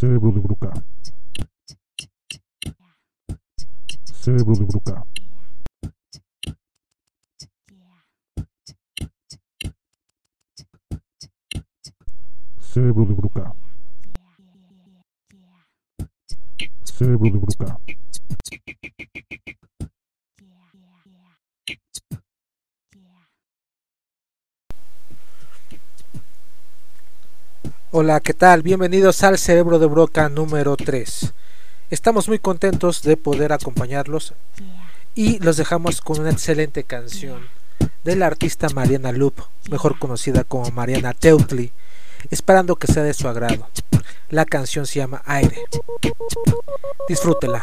세이브로드 부를까? 세이브로드 부를까? 세이브로드 부를까? 세이브로드 부를까? Hola, ¿qué tal? Bienvenidos al Cerebro de Broca número 3. Estamos muy contentos de poder acompañarlos y los dejamos con una excelente canción de la artista Mariana Loop, mejor conocida como Mariana Teutli, esperando que sea de su agrado. La canción se llama Aire. Disfrútela.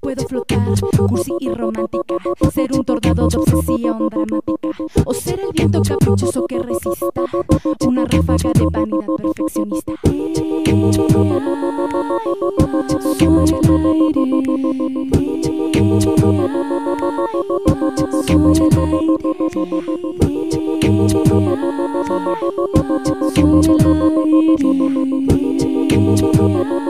Puedo flotar, cursi y romántica, ser un tornado de obsesión dramática, o ser el viento caprichoso que resista una ráfaga de vanidad perfeccionista. Soy el aire, soy el aire,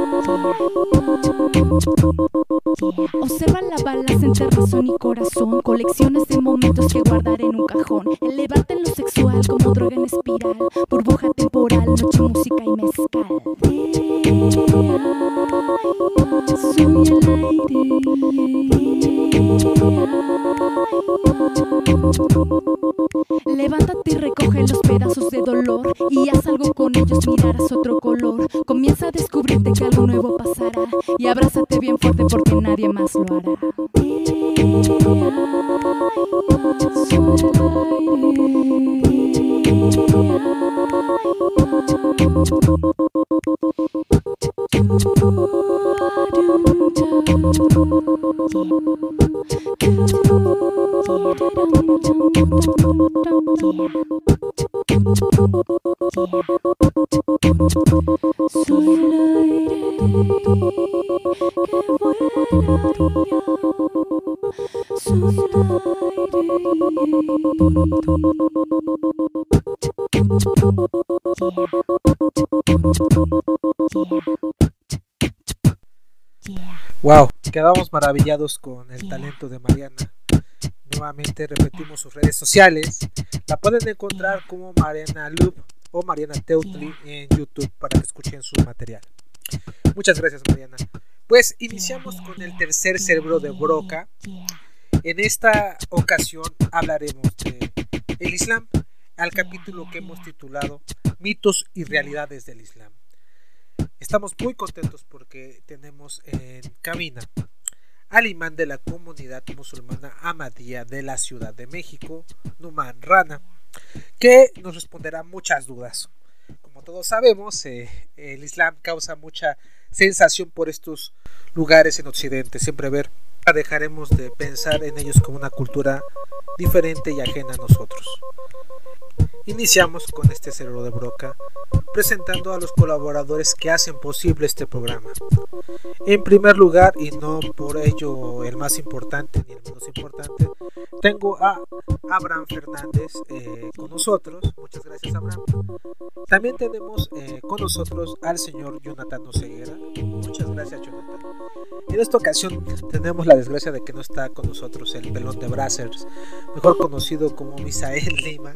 Observa la balas entre razón y corazón, colecciones de momentos que guardar en un cajón. Elevarte en lo sexual como droga en espiral, burbuja temporal, noche, música y mezcal. Levántate y recoge los pedazos de dolor y haz algo con ellos, mirarás otro color. Comienza a descubrirte que algo nuevo pasará y abrázate bien fuerte porque nadie más lo hará. Quedamos maravillados con el talento de Mariana. Nuevamente repetimos sus redes sociales. La pueden encontrar como Mariana Loop o Mariana Teutli en YouTube para que escuchen su material. Muchas gracias, Mariana. Pues iniciamos con el tercer cerebro de Broca. En esta ocasión hablaremos de el Islam, al capítulo que hemos titulado Mitos y realidades del Islam. Estamos muy contentos porque tenemos en cabina al imán de la comunidad musulmana Ahmadía de la Ciudad de México, Numan Rana, que nos responderá muchas dudas. Como todos sabemos, eh, el Islam causa mucha sensación por estos lugares en Occidente. Siempre ver, dejaremos de pensar en ellos como una cultura diferente y ajena a nosotros. Iniciamos con este cerebro de broca presentando a los colaboradores que hacen posible este programa. En primer lugar, y no por ello el más importante ni el menos importante, tengo a Abraham Fernández eh, con nosotros. Muchas gracias, Abraham. También tenemos eh, con nosotros al señor Jonathan Oseguera. Muchas gracias, Jonathan. En esta ocasión tenemos la desgracia de que no está con nosotros el pelón de Brazzers, mejor conocido como Misael Lima,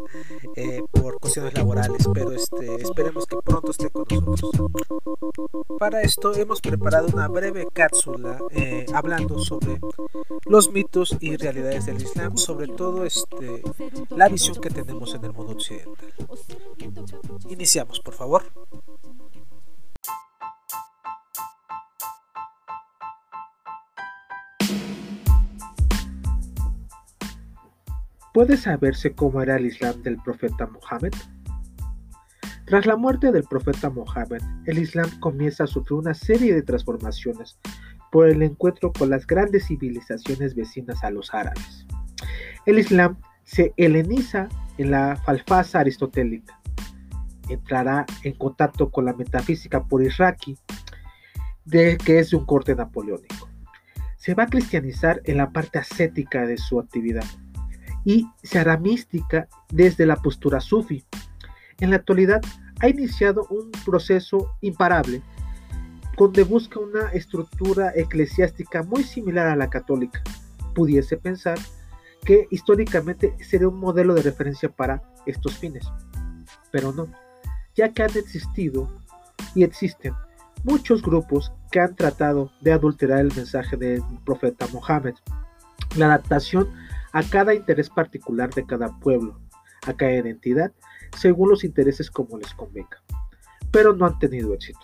eh, por cuestiones laborales, pero este, esperemos que pronto esté con nosotros. Para esto hemos preparado una breve cápsula eh, hablando sobre los mitos y realidades del Islam, sobre todo este, la visión que tenemos en el mundo occidental. Iniciamos, por favor. ¿Puede saberse cómo era el Islam del profeta Mohammed? Tras la muerte del profeta Mohammed, el Islam comienza a sufrir una serie de transformaciones por el encuentro con las grandes civilizaciones vecinas a los árabes. El Islam se heleniza en la falfaza aristotélica. Entrará en contacto con la metafísica por Iraqi, de, que es un corte napoleónico. Se va a cristianizar en la parte ascética de su actividad y se hará mística desde la postura sufi. En la actualidad ha iniciado un proceso imparable donde busca una estructura eclesiástica muy similar a la católica. Pudiese pensar que históricamente sería un modelo de referencia para estos fines, pero no, ya que han existido y existen muchos grupos que han tratado de adulterar el mensaje del profeta Mohammed. La adaptación a cada interés particular de cada pueblo, a cada identidad, según los intereses como les convenga, pero no han tenido éxito.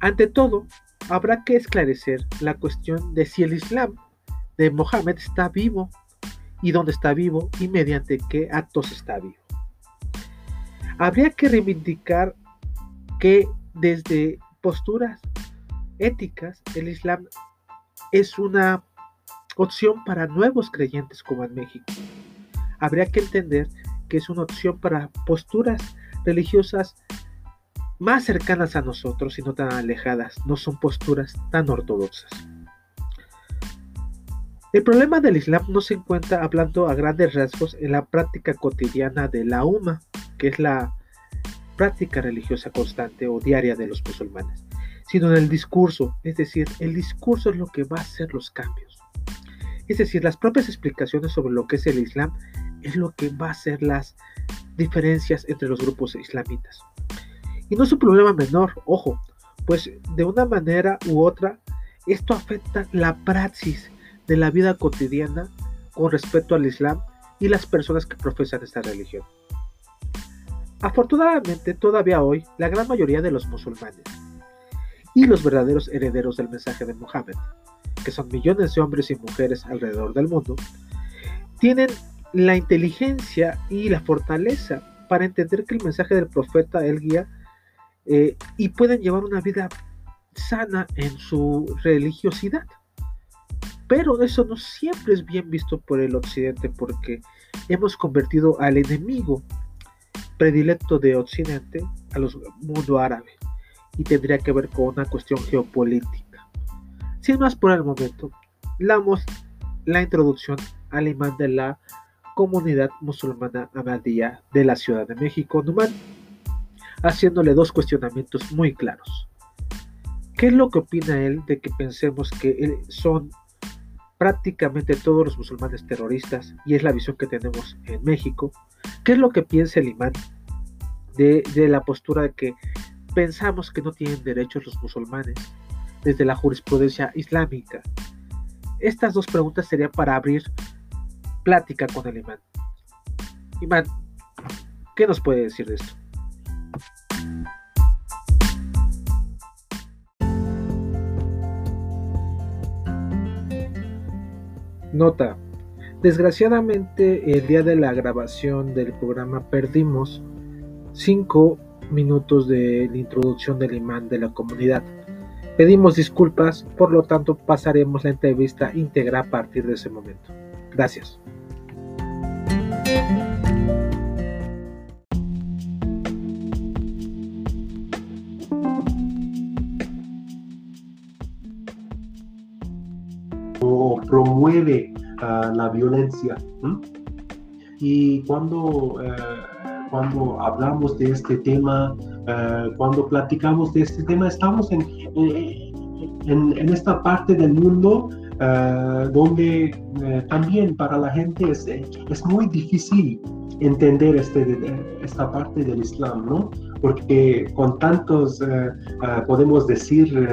Ante todo, habrá que esclarecer la cuestión de si el Islam de Mohammed está vivo y dónde está vivo y mediante qué actos está vivo. Habría que reivindicar que desde posturas éticas el Islam es una opción para nuevos creyentes como en México. Habría que entender que es una opción para posturas religiosas más cercanas a nosotros y no tan alejadas, no son posturas tan ortodoxas. El problema del Islam no se encuentra hablando a grandes rasgos en la práctica cotidiana de la UMA, que es la práctica religiosa constante o diaria de los musulmanes, sino en el discurso, es decir, el discurso es lo que va a hacer los cambios. Es decir, las propias explicaciones sobre lo que es el Islam es lo que va a hacer las diferencias entre los grupos islamitas. Y no es un problema menor, ojo, pues de una manera u otra esto afecta la praxis de la vida cotidiana con respecto al Islam y las personas que profesan esta religión. Afortunadamente, todavía hoy, la gran mayoría de los musulmanes y los verdaderos herederos del mensaje de Mohammed, que son millones de hombres y mujeres alrededor del mundo, tienen la inteligencia y la fortaleza para entender que el mensaje del profeta el guía eh, y pueden llevar una vida sana en su religiosidad. Pero eso no siempre es bien visto por el occidente porque hemos convertido al enemigo predilecto de occidente a los mundo árabe y tendría que ver con una cuestión geopolítica. Sin más por el momento, damos la introducción al imán de la comunidad musulmana Ahmadiyya de la Ciudad de México, Numan, haciéndole dos cuestionamientos muy claros. ¿Qué es lo que opina él de que pensemos que son prácticamente todos los musulmanes terroristas y es la visión que tenemos en México? ¿Qué es lo que piensa el imán de, de la postura de que pensamos que no tienen derechos los musulmanes desde la jurisprudencia islámica? Estas dos preguntas serían para abrir plática con el imán. Imán, ¿qué nos puede decir de esto? Nota. Desgraciadamente el día de la grabación del programa perdimos 5 minutos de la introducción del imán de la comunidad. Pedimos disculpas, por lo tanto pasaremos la entrevista íntegra a partir de ese momento. Gracias. o promueve uh, la violencia. Y cuando, uh, cuando hablamos de este tema, uh, cuando platicamos de este tema, estamos en, en, en esta parte del mundo donde también para la gente es, es muy difícil entender este, esta parte del Islam, ¿no? Porque con tantos, podemos decir,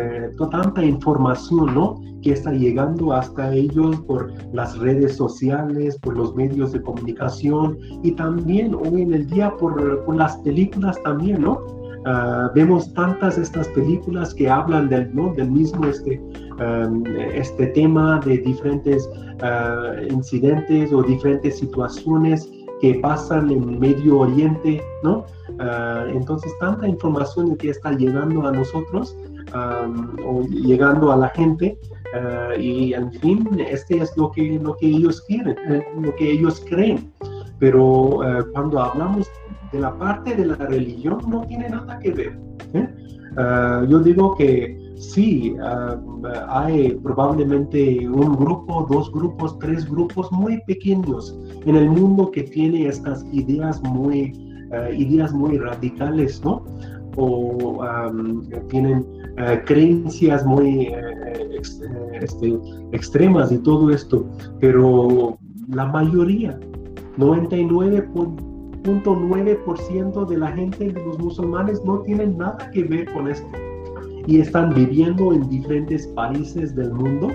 tanta información, ¿no? Que está llegando hasta ellos por las redes sociales, por los medios de comunicación y también hoy en el día por, por las películas también, ¿no? Ah, vemos tantas estas películas que hablan del, ¿no? del mismo este, um, este tema de diferentes ah, incidentes o diferentes situaciones que pasan en Medio Oriente, ¿no? Ah, entonces, tanta información que está llegando a nosotros um, o llegando a la gente y, en fin, este es lo que, lo que ellos quieren, eh, lo que ellos creen. Pero ah, cuando hablamos de la parte de la religión, no tiene nada que ver. Ah, yo digo que sí, ah, hay probablemente un grupo, dos grupos, tres grupos muy pequeños en el mundo que tiene estas ideas muy, ah, ideas muy radicales, ¿no? O am, tienen creencias muy eh, eh, este, extremas y todo esto, pero la mayoría, 99.9% de la gente de los musulmanes no tienen nada que ver con esto y están viviendo en diferentes países del mundo,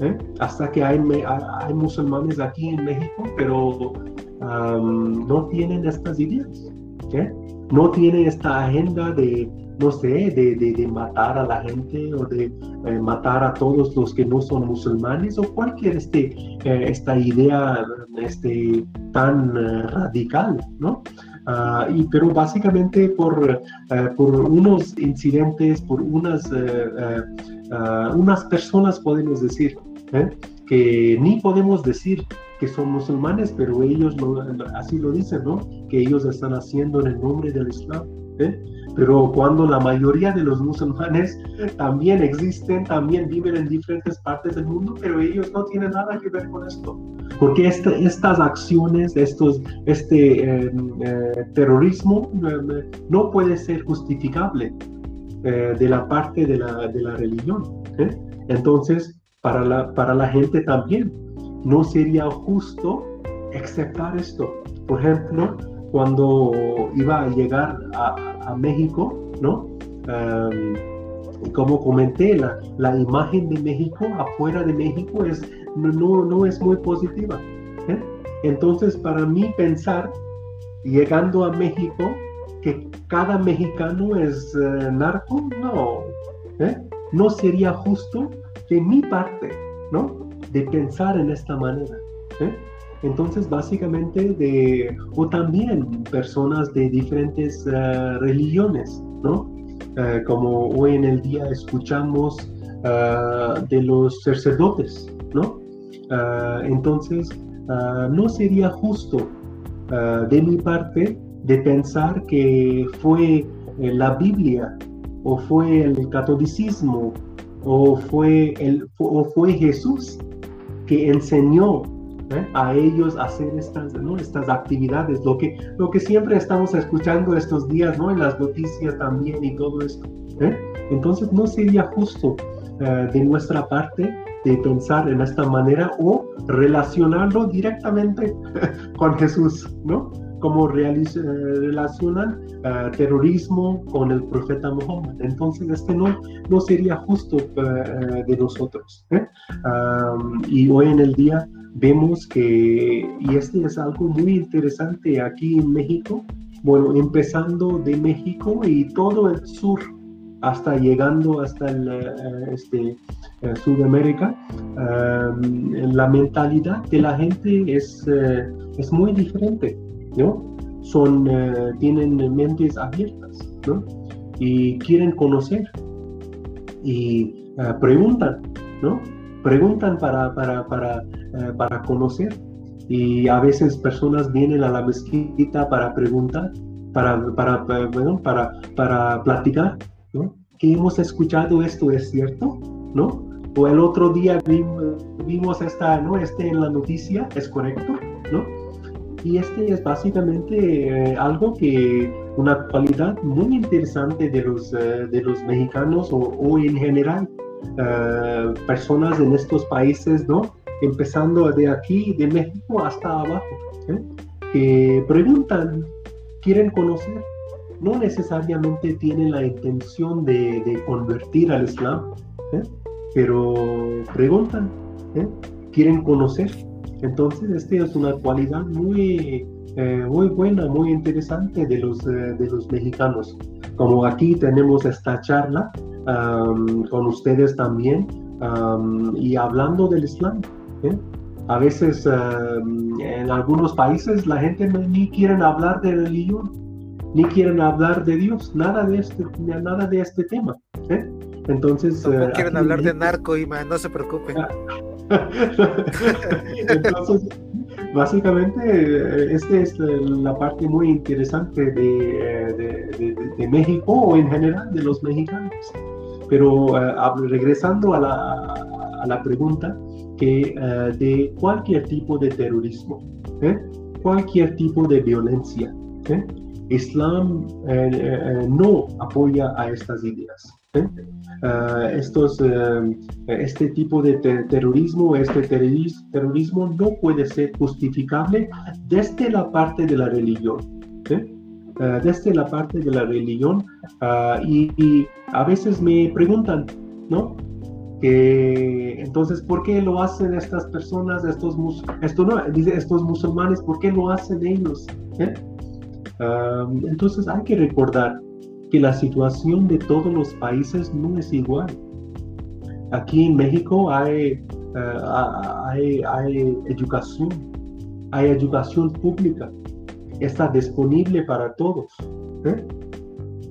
¿eh? hasta que hay, hay, musulmanes aquí en México, pero am, no tienen estas ideas, ¿eh? no tienen esta agenda de, no sé, de, de- matar a la gente o de eh, matar a todos los que no son musulmanes o cualquier este, eh, esta idea este, tan eh, radical, ¿no? Ah, y, pero básicamente por, por unos incidentes, por unas, ah, unas personas, podemos decir, que ni podemos decir que son musulmanes, pero ellos lo- así lo dicen, ¿no? Que ellos están haciendo en el nombre del Islam. ¿eh? Pero cuando la mayoría de los musulmanes también existen, también viven en diferentes partes del mundo, pero ellos no tienen nada que ver con esto. Porque este- estas acciones, estos, este eh, eh, terrorismo eh, no puede ser justificable eh, de la parte de la, de la religión. ¿eh? Entonces, para la, para la gente también, no sería justo aceptar esto. Por ejemplo, cuando iba a llegar a, a México, ¿no? Y como comenté, la, la imagen de México afuera de México es, no, no, no es muy positiva. ¿eh? Entonces, para mí pensar, llegando a México, que cada mexicano es eh, narco, no. ¿eh? No sería justo de mi parte, ¿no? De pensar en esta manera. ¿eh? Entonces, básicamente, de, o también personas de diferentes eh, religiones, ¿no? Eh, como hoy en el día escuchamos ah, de los sacerdotes, ¿no? Entonces, no sería justo de mi parte de pensar que fue eh, la Biblia o fue el catolicismo o fue, el, o fue Jesús que enseñó ¿eh? a ellos hacer estas, ¿no? estas actividades, lo que, lo que siempre estamos escuchando estos días, ¿no? En las noticias también y todo esto. ¿eh? Entonces no sería justo eh, de nuestra parte de pensar en esta manera o relacionarlo directamente con Jesús, ¿no? Como realiz- eh, relacionan eh, terrorismo con el profeta Muhammad. Entonces, este no, no sería justo eh, de nosotros. ¿eh? Y hoy en el día vemos que, y este es algo muy interesante aquí en México, bueno, empezando de México y todo el sur hasta llegando hasta el, este, Sudamérica, am, la mentalidad de la gente es, es muy diferente, ¿no? Son, eh, tienen mentes abiertas, ¿no? Y quieren conocer y eh, preguntan, ¿no? Preguntan para, para, para, eh, para conocer y a veces personas vienen a la mezquita para preguntar, para, para, bueno, para, para platicar, ¿no? Que hemos escuchado esto, ¿es cierto? ¿No? O el otro día vimos, vimos esta, ¿no? Este en la noticia, ¿es correcto? ¿No? Y este es básicamente eh, algo que, una cualidad muy interesante de los, eh, de los mexicanos o, en general, eh, personas en estos países, ¿no? Empezando de aquí, de México hasta abajo, que preguntan, quieren conocer, no necesariamente tienen la intención de, convertir al Islam, pero preguntan, quieren conocer. Entonces, esta es una cualidad muy, eh, muy buena, muy interesante de los, eh, de los mexicanos. Como aquí tenemos esta charla am, con ustedes también am, y hablando del Islam. ¿eh? A veces en algunos países la gente ni quieren hablar de religión, ni quieren hablar de Dios, nada de este, nada de este tema. Entonces, No quieren hablar de narco, Ima, no se preocupe. Entonces, básicamente, eh, esta es la parte muy interesante de, eh, de- de- de México o en general de los mexicanos. Pero hab- regresando a la, a la pregunta, que eh, de cualquier tipo de terrorismo, ¿eh? cualquier tipo de violencia, ¿eh? Islam eh, no apoya a estas ideas. Ah, estos, eh, este tipo de te- terrorismo, este terroris- terrorismo no puede ser justificable desde la parte de la religión. ¿sí? Ah, desde la parte de la religión ah, y, y a veces me preguntan, ¿no? Que entonces, ¿por qué lo hacen estas personas, estos, mus- esto no, estos musulmanes, ¿por qué lo hacen ellos? ¿Eh? Entonces hay que recordar que la situación de todos los países no es igual. Aquí en México hay, eh, hay, hay educación, hay educación pública, está disponible para todos. ¿eh?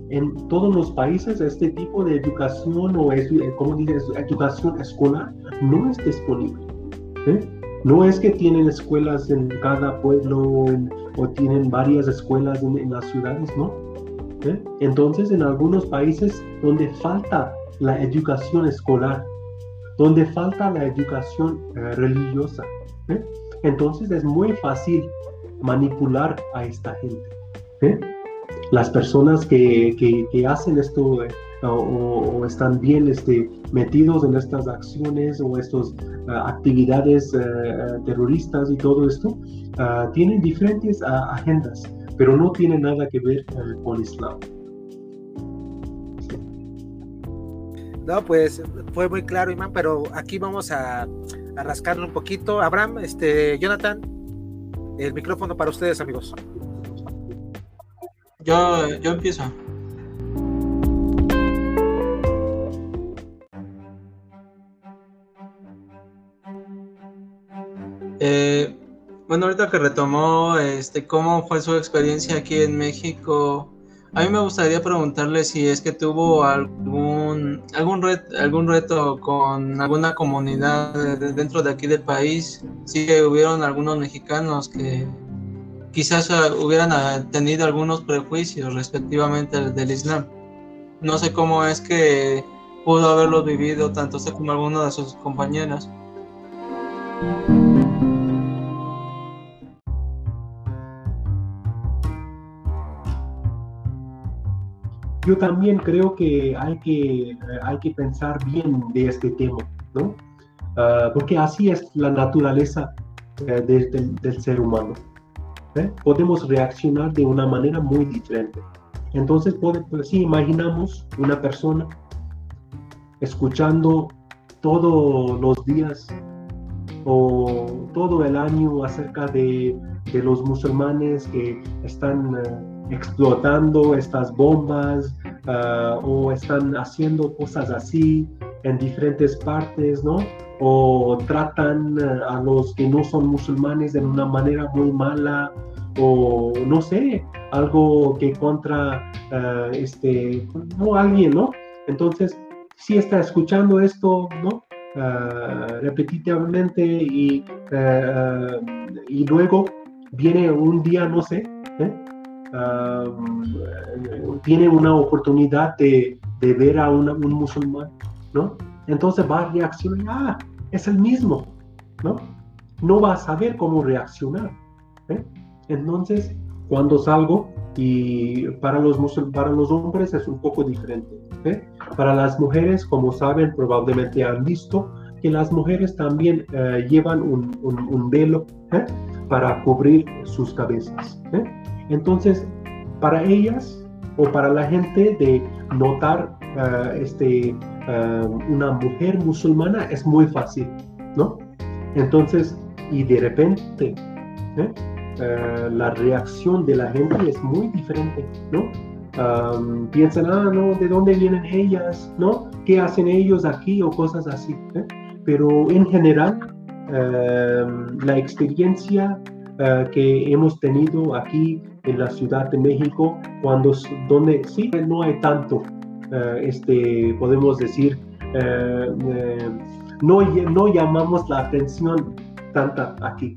En todos los países este tipo de educación o es, como dices, educación escolar no es disponible. ¿eh? No es que tienen escuelas en cada pueblo o tienen varias escuelas en, en las ciudades, no. ¿Eh? Entonces, en algunos países donde falta la educación escolar, donde falta la educación eh, religiosa, ¿eh? entonces es muy fácil manipular a esta gente. Las personas que, que- hacen esto o, están bien este, metidos en estas acciones o estas actividades terroristas y todo esto, ah, tienen diferentes ah, agendas, pero no tiene nada que ver eh, con Islam. No, pues fue muy claro, Imán, pero aquí vamos a, a rascarle un poquito. Abraham, este, Jonathan, el micrófono para ustedes, amigos. Yo, yo empiezo. Eh, bueno, ahorita que retomó este, cómo fue su experiencia aquí en México, a mí me gustaría preguntarle si es que tuvo algún algún reto, algún reto con alguna comunidad de- dentro de aquí del país, si hubieron algunos mexicanos que quizás ah, hubieran ah, tenido algunos prejuicios respectivamente del, Islam. No sé cómo es que pudo haberlo vivido tanto usted como alguno de sus compañeros. Yo también creo que hay que, eh, hay que pensar bien de este tema, ¿no? Ah, porque así es la naturaleza de- del- del ser humano. ¿eh? Podemos reaccionar de una manera muy diferente. Entonces, puede, pues, si imaginamos una persona escuchando todos los días o todo el año acerca de, los musulmanes que están eh, explotando estas bombas ah, o están haciendo cosas así en diferentes partes, ¿no? O tratan eh, a los que no son musulmanes de una manera muy mala o no sé, algo que contra eh, este, no alguien, ¿no? Entonces, si está escuchando esto, ¿no? Ah, repetitivamente y, eh, y luego viene un día, no sé, ¿eh? Tiene una oportunidad de, de ver a una- un musulmán, ¿no? Entonces va a reaccionar, ah, es el mismo, ¿no? No va a saber cómo reaccionar. ¿eh? Entonces, cuando salgo, y para los, para los hombres es un poco diferente. ¿eh? Para las mujeres, como saben, probablemente han visto que las mujeres también eh, llevan un, velo ¿eh? para cubrir sus cabezas. Entonces, para ellas o para la gente de notar eh, este, una mujer musulmana es muy fácil, ¿no? Entonces, y de repente, ¿eh? Eh, la reacción de la gente es muy diferente, ¿no? Am, piensan, ah, no, ¿de dónde vienen ellas? ¿No? ¿Qué hacen ellos aquí? O cosas así. ¿eh? Pero en general, em, la experiencia eh, que hemos tenido aquí en la Ciudad de México, cuando, donde sí, no hay tanto, este, podemos decir, no, no llamamos la atención tanta aquí.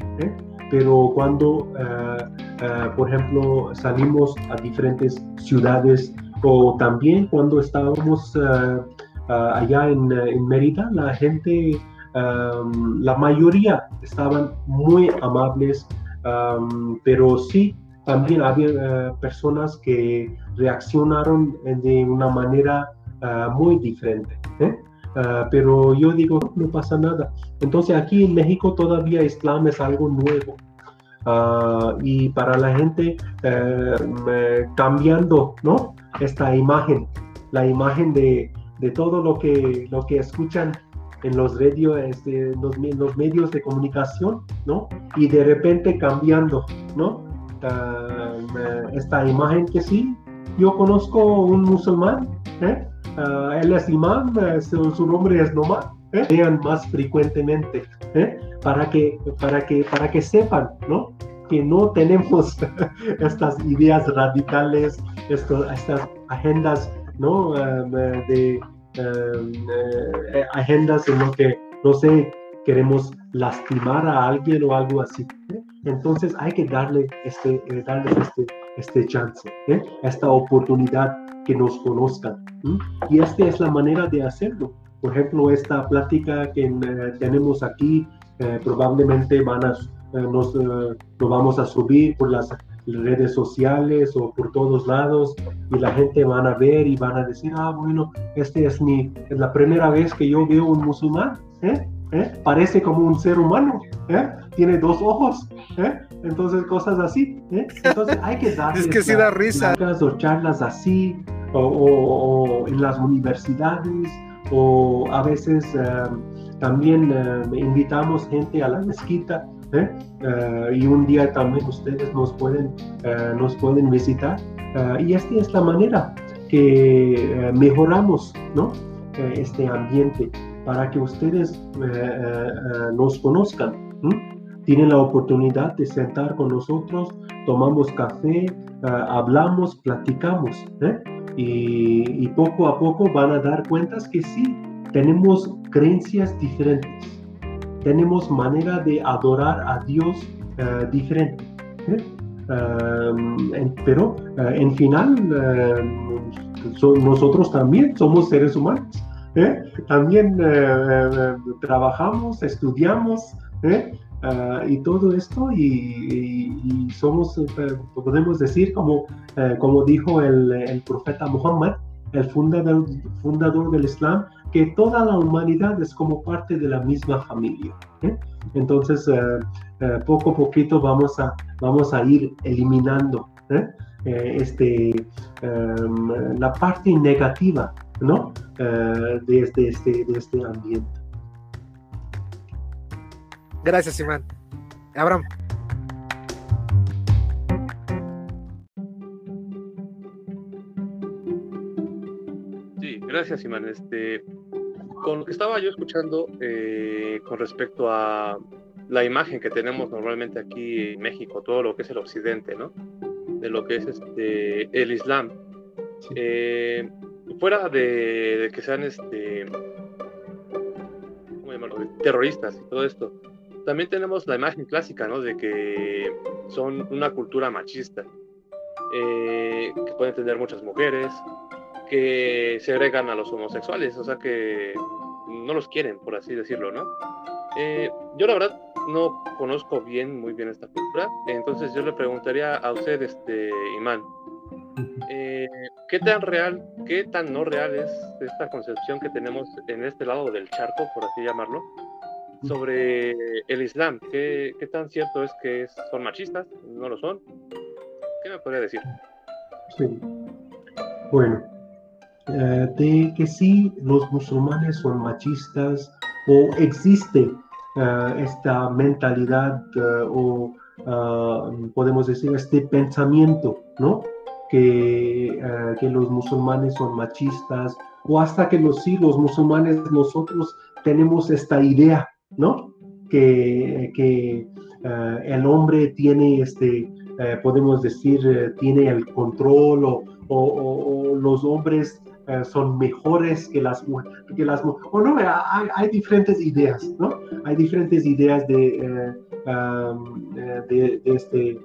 Pero cuando, eh, eh, por ejemplo, salimos a diferentes ciudades o también cuando estábamos eh, allá en, en Mérida, la gente, am, la mayoría estaban muy amables, am, pero sí, también había personas que reaccionaron de una manera muy diferente. Ah, pero yo digo, no pasa nada. Entonces aquí en México todavía Islam es algo nuevo. Ah, y para la gente eh, cambiando ¿no? esta imagen, la imagen de, de todo lo que, lo que escuchan en los, radio, este, los, los medios de comunicación, ¿no? Y de repente cambiando, ¿no? Ah, esta imagen que sí, yo conozco un musulmán, ¿eh? Ah, él es imán, su, nombre es Nomad, ¿eh? más frecuentemente, ¿eh? para, que, para, que, para que sepan. Que no tenemos estas ideas radicales, esto- estas agendas, ¿no? Eh, de eh, agendas en lo que, no sé, queremos lastimar a alguien o algo así. ¿eh? Entonces hay que darle este, darles este, este chance, esta oportunidad que nos conozcan. ¿m? Y esta es la manera de hacerlo. Por ejemplo, esta plática que eh, tenemos aquí eh, probablemente van a, eh, nos, eh, lo vamos a subir por las redes sociales o por todos lados y la gente van a ver y van a decir, ah, bueno, este es mi, es la primera vez que yo veo un musulmán, ¿eh? ¿Eh? Parece como un ser humano, ¿eh? Tiene dos ojos, ¿eh? Entonces cosas así. Entonces hay que darles Es que sí da risa. o charlas así, o, o- o en las universidades, o a veces también invitamos gente a la mezquita, y un día también ustedes nos pueden, nos pueden visitar. Y esta es la manera que mejoramos ¿no? Este ambiente para que ustedes eh, eh, eh, nos conozcan. Tienen la oportunidad de sentar con nosotros, tomamos café, eh, hablamos, platicamos. ¿eh? Y, poco a poco van a dar cuentas que sí, tenemos creencias diferentes, tenemos manera de adorar a Dios eh, diferente. ¿eh? En- pero eh, en final, eh, so- nosotros también somos seres humanos. ¿Eh? También eh, eh, trabajamos, estudiamos. Ah, y todo esto y, somos, podemos decir, como, como dijo el, profeta Muhammad, el fundador, fundador del Islam, que toda la humanidad es como parte de la misma familia. Entonces, poco a poquito vamos a, vamos a ir eliminando este, em, la parte negativa ¿no? Eh, de, este, este- de este ambiente. Gracias, Iván. Abraham. Sí, gracias, Iman. Este, con lo que estaba yo escuchando eh, con respecto a la imagen que tenemos normalmente aquí en México, todo lo que es el occidente, ¿no? De lo que es este, el Islam. Eh, fuera de, de que sean este, ¿cómo llamarlo? terroristas y todo esto, también tenemos la imagen clásica, ¿no? De que son una cultura machista, eh, que pueden tener muchas mujeres, que segregan a los homosexuales, o sea que no los quieren, por así decirlo, ¿no? Eh, yo la verdad no conozco bien, muy bien esta cultura, entonces yo le preguntaría a usted, este, Imán, eh, ¿qué tan real, qué tan no real es esta concepción que tenemos en este lado del charco, por así llamarlo, sobre el Islam? ¿Qué, qué tan cierto es que son machistas? ¿No lo son? ¿Qué me podría decir? Sí. Bueno, eh, de que sí los musulmanes son machistas o existe eh, esta mentalidad eh, o ah, podemos decir, este pensamiento, ¿no? Que, ah, que los musulmanes son machistas, o hasta que los sí, los musulmanes, nosotros tenemos esta idea, ¿no? Que, que ah, el hombre tiene, este, eh, podemos decir, eh, tiene el control o, o- los hombres eh, son mejores que las mujeres, que las o no, hay, diferentes ideas, ¿no? Hay diferentes ideas de, eh, eh, de, este,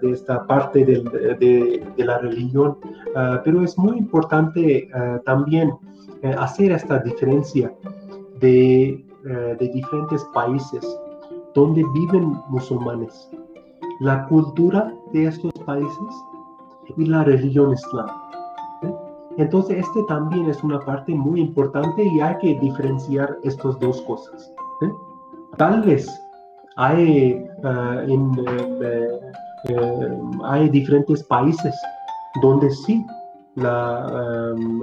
de esta parte del- de, de la religión, Ah, pero es muy importante ah, también eh, hacer esta diferencia de, de diferentes países donde viven musulmanes, la cultura de estos países y la religión islam. ¿eh? Entonces, este también es una parte muy importante y hay que diferenciar estas dos cosas. ¿eh? Tal vez hay, ah, en, eh, eh, hay diferentes países donde sí la, um,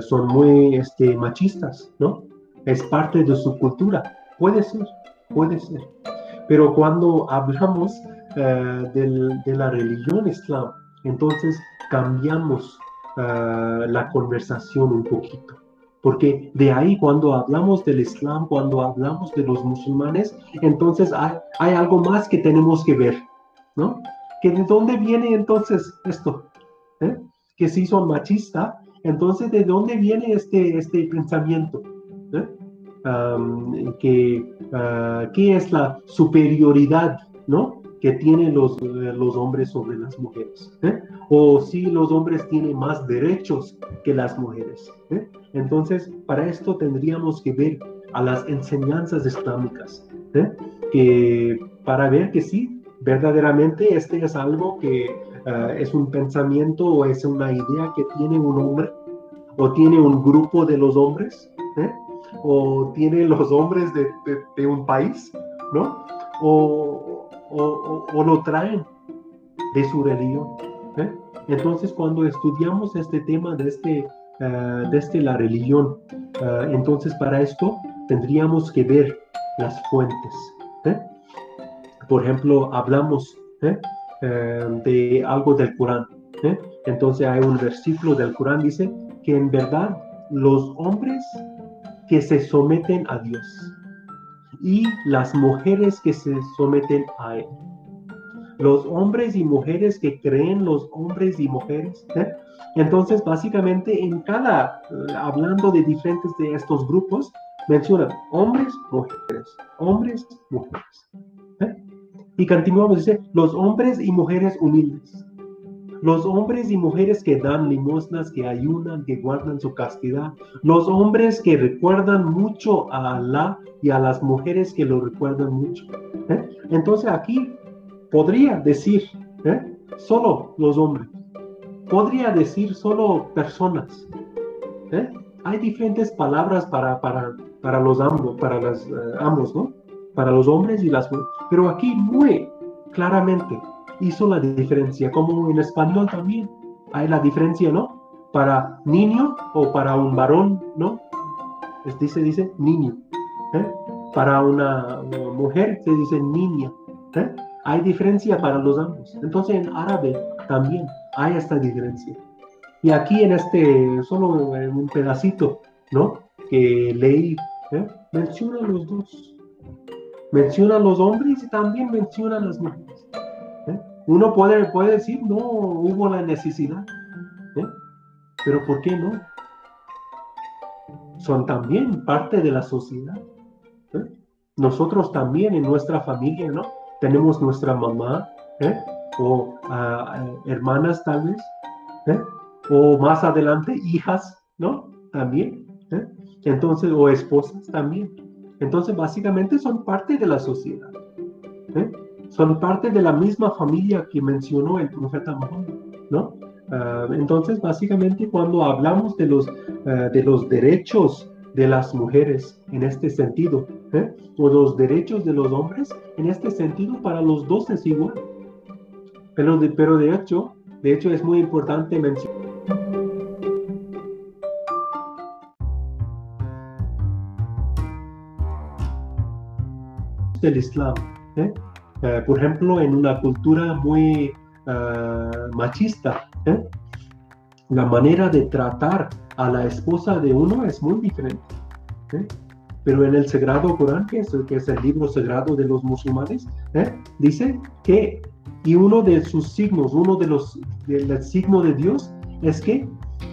son muy este, machistas, ¿no? Es parte de su cultura. Puede ser, puede ser. Pero cuando hablamos del- de la religión islam, entonces cambiamos la conversación un poquito. Porque de ahí cuando hablamos del Islam, cuando hablamos de los musulmanes, entonces hay, hay algo más que tenemos que ver, ¿no? Que de dónde viene entonces esto, ¿Eh? Que si son machistas, entonces de dónde viene este, este pensamiento, ¿Eh? Que, ah, ¿Qué es la superioridad, ¿no? Que tienen los, eh, los hombres sobre las mujeres. O si los hombres tienen más derechos que las mujeres. Entonces, para esto tendríamos que ver a las enseñanzas islámicas, que para ver que sí, verdaderamente este es algo que ah, es un pensamiento o es una idea que tiene un hombre o tiene un grupo de los hombres, ¿eh? o tiene los hombres de, de- un país, ¿no? O, o- o- lo traen de su religión. ¿eh? Entonces, cuando estudiamos este tema desde, ah, desde la religión, ah, entonces para esto tendríamos que ver las fuentes. Por ejemplo, hablamos ¿eh? Eh, de algo del Corán. ¿eh? Entonces hay un versículo del Corán dice que en verdad los hombres que se someten a Dios y las mujeres que se someten a Él. Los hombres y mujeres que creen los hombres y mujeres. Entonces, básicamente, en cada, hablando de diferentes de estos grupos, mencionan hombres, mujeres, hombres, mujeres. Y continuamos, dice, los hombres y mujeres humildes. Los hombres y mujeres que dan limosnas, que ayunan, que guardan su castidad. Los hombres que recuerdan mucho a Alá y a las mujeres que lo recuerdan mucho. ¿eh? Entonces aquí podría decir ¿eh? solo los hombres. Podría decir solo personas. ¿eh? Hay diferentes palabras para, para, para los ambos, para las, ambos, ¿no? Para los hombres y las mujeres. Pero aquí muy claramente hizo la diferencia, como en español también hay la diferencia, ¿no? Para niño o para un varón, ¿no? Es- dice, dice niño. ¿eh? Para una, una mujer se dice niña. ¿eh? Hay diferencia para los ambos. Entonces en árabe también hay esta diferencia. Y aquí en este, solo en un pedacito, ¿no? Que leí, ¿eh? menciona los dos. Menciona a los hombres y también menciona a las mujeres. ¿eh? Uno puede, puede decir, no hubo la necesidad. ¿eh? Pero ¿por qué no? Son también parte de la sociedad. ¿eh? Nosotros también en nuestra familia, ¿no? Tenemos nuestra mamá, o ah, hermanas tal vez, o más adelante hijas, ¿no? También, entonces, o esposas también. Entonces, básicamente son parte de la sociedad, ¿eh? son parte de la misma familia que mencionó el profeta Muhammad, ¿no? Ah, entonces, básicamente, cuando hablamos de los, ah, de los derechos de las mujeres en este sentido, ¿eh? o los derechos de los hombres, en este sentido, para los dos es igual. Pero de, pero de hecho, de hecho es muy importante mencionar. Del Islam. ¿eh? Eh, por ejemplo, en una cultura muy ah, machista, ¿eh? la manera de tratar a la esposa de uno es muy diferente. ¿eh? Pero en el Sagrado Corán, que es, que es el libro sagrado de los musulmanes, ¿eh? dice que, y uno de sus signos, uno de los, del signo de Dios, es que,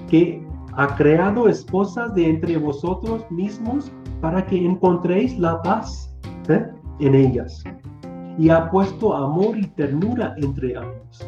que ha creado esposas de entre vosotros mismos para que encontréis la paz ¿eh? En ellas. Y ha puesto amor y ternura entre ambos.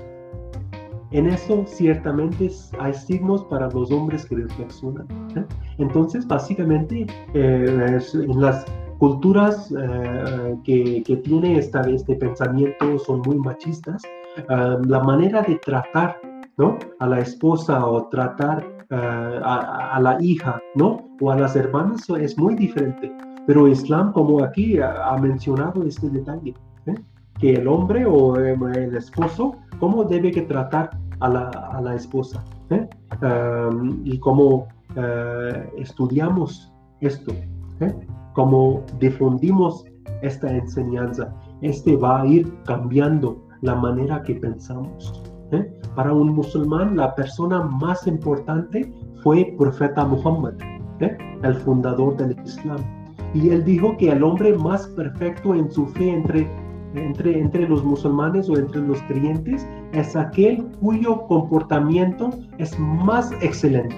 En eso ciertamente hay signos para los hombres que reflexionan. ¿eh? Entonces, básicamente, eh, en las culturas eh, que, que, tiene esta, este pensamiento son muy machistas, la manera de tratar ¿no? a la esposa o tratar a, a, la hija ¿no? o a las hermanas es muy diferente. Pero Islam, como aquí ha, mencionado este detalle, ¿eh? que el hombre o el esposo, cómo debe que tratar a la, a la esposa. ¿eh? Um, y cómo uh, estudiamos esto, ¿eh? cómo difundimos esta enseñanza. Este va a ir cambiando la manera que pensamos. ¿eh? Para un musulmán, la persona más importante fue profeta Muhammad, el fundador del Islam. Y él dijo que el hombre más perfecto en su fe entre entre, entre los musulmanes o entre los creyentes es aquel cuyo comportamiento es más excelente.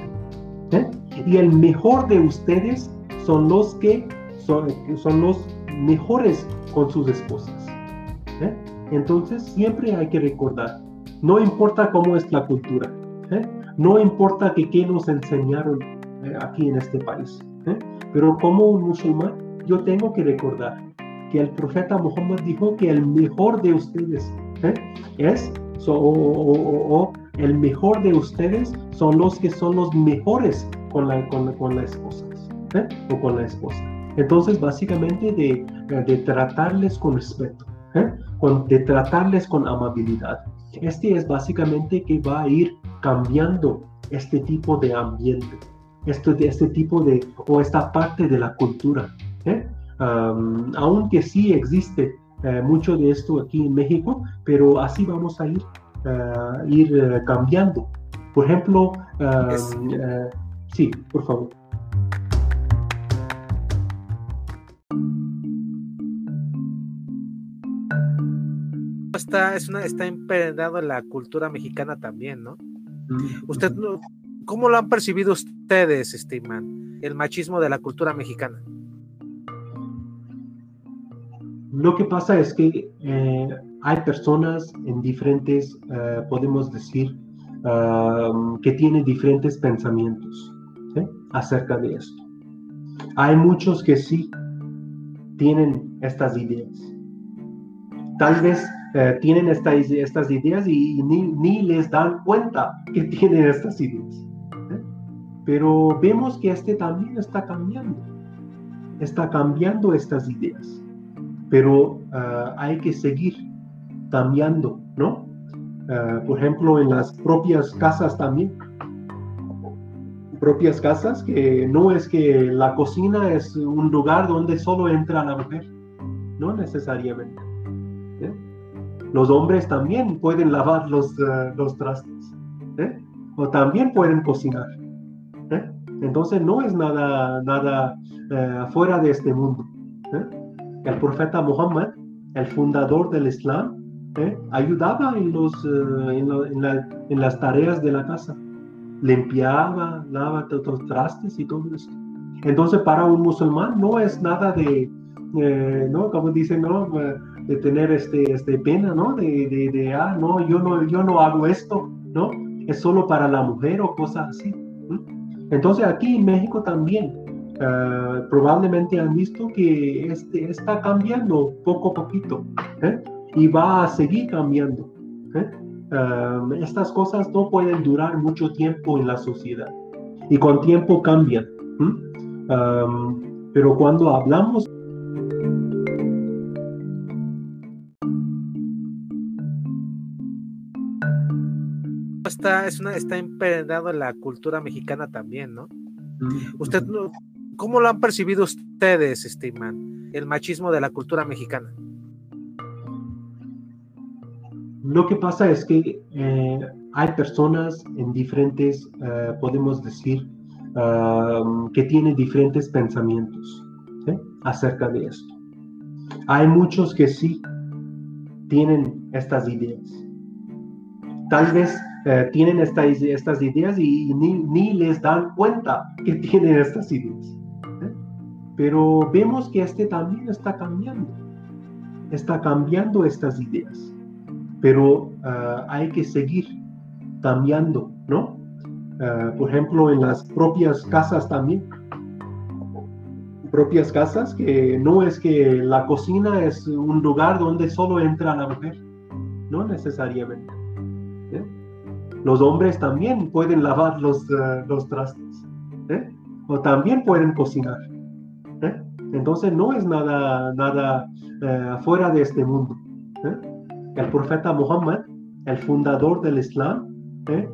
¿eh? Y el mejor de ustedes son los que son, son los mejores con sus esposas. ¿eh? Entonces siempre hay que recordar, no importa cómo es la cultura, ¿eh? no importa que qué nos enseñaron aquí en este país, pero como un musulmán yo tengo que recordar que el profeta Muhammad dijo que el mejor de ustedes ¿eh? es, so, o, o, o, el mejor de ustedes son los que son los mejores con la, con, con la esposa ¿eh? o con la esposa. Entonces, básicamente de, de tratarles con respeto, ¿eh? con, de tratarles con amabilidad. Este es básicamente que va a ir cambiando este tipo de ambiente, este, este tipo de, o esta parte de la cultura. ¿eh? Um, aunque sí existe uh, mucho de esto aquí en México, pero así vamos a ir, uh, ir uh, cambiando. Por ejemplo, Yes. sí, por favor. Está, es una, está la cultura mexicana también, ¿no? Usted, ¿cómo lo han percibido ustedes, Estiman, el machismo de la cultura mexicana? Lo que pasa es que eh, hay personas en diferentes, eh, podemos decir, que tienen diferentes pensamientos acerca de esto. Hay muchos que sí tienen estas ideas. Tal vez eh, tienen esta, estas ideas y, y ni, ni, les dan cuenta que tienen estas ideas. Pero vemos que este también está cambiando. Está cambiando estas ideas pero uh, hay que seguir cambiando, ¿no? Uh, por ejemplo, en las propias casas también. Propias casas que no es que la cocina es un lugar donde solo entra la mujer, no necesariamente. ¿eh? Los hombres también pueden lavar los, uh, los trastes, ¿eh? o también pueden cocinar. ¿Eh? Entonces no es nada, nada fuera de este mundo el profeta Muhammad, el fundador del Islam, ¿eh? ayudaba en, los, uh, en, lo, en, la, en, las tareas de la casa, limpiaba, lavaba los trastes y todo eso. Entonces, para un musulmán no es nada de, eh, ¿no? Como dicen, ¿no? De tener este, este pena, ¿no? De, de, de, ah, no, yo no, yo no hago esto, ¿no? Es solo para la mujer o cosas así. Entonces, aquí en México también, Uh, probablemente han visto que este está cambiando poco a poquito ¿eh? y va a seguir cambiando. ¿eh? Uh, estas cosas no pueden durar mucho tiempo en la sociedad y con tiempo cambian. Um, pero cuando hablamos Está, es una, está en la cultura mexicana también, ¿no? Usted no, ¿Cómo lo han percibido ustedes, Estiman, el machismo de la cultura mexicana? lo que pasa es que eh, hay personas en diferentes, eh, podemos decir, que tienen diferentes pensamientos ¿sí? acerca de esto. Hay muchos que sí tienen estas ideas. Tal vez eh, tienen esta- estas ideas y, ni, ni les dan cuenta que tienen estas ideas. ¿eh? Pero vemos que este también está cambiando. Está cambiando estas ideas. Pero ah, hay que seguir cambiando, ¿no? Ah, por ejemplo, en las propias casas también. Propias casas que no es que la cocina es un lugar donde solo entra la mujer, no necesariamente. Los hombres también pueden lavar los, ah, los trastes, ¿eh? o también pueden cocinar. ¿eh? Entonces no es nada, nada fuera de este mundo. El profeta Muhammad, el fundador del Islam,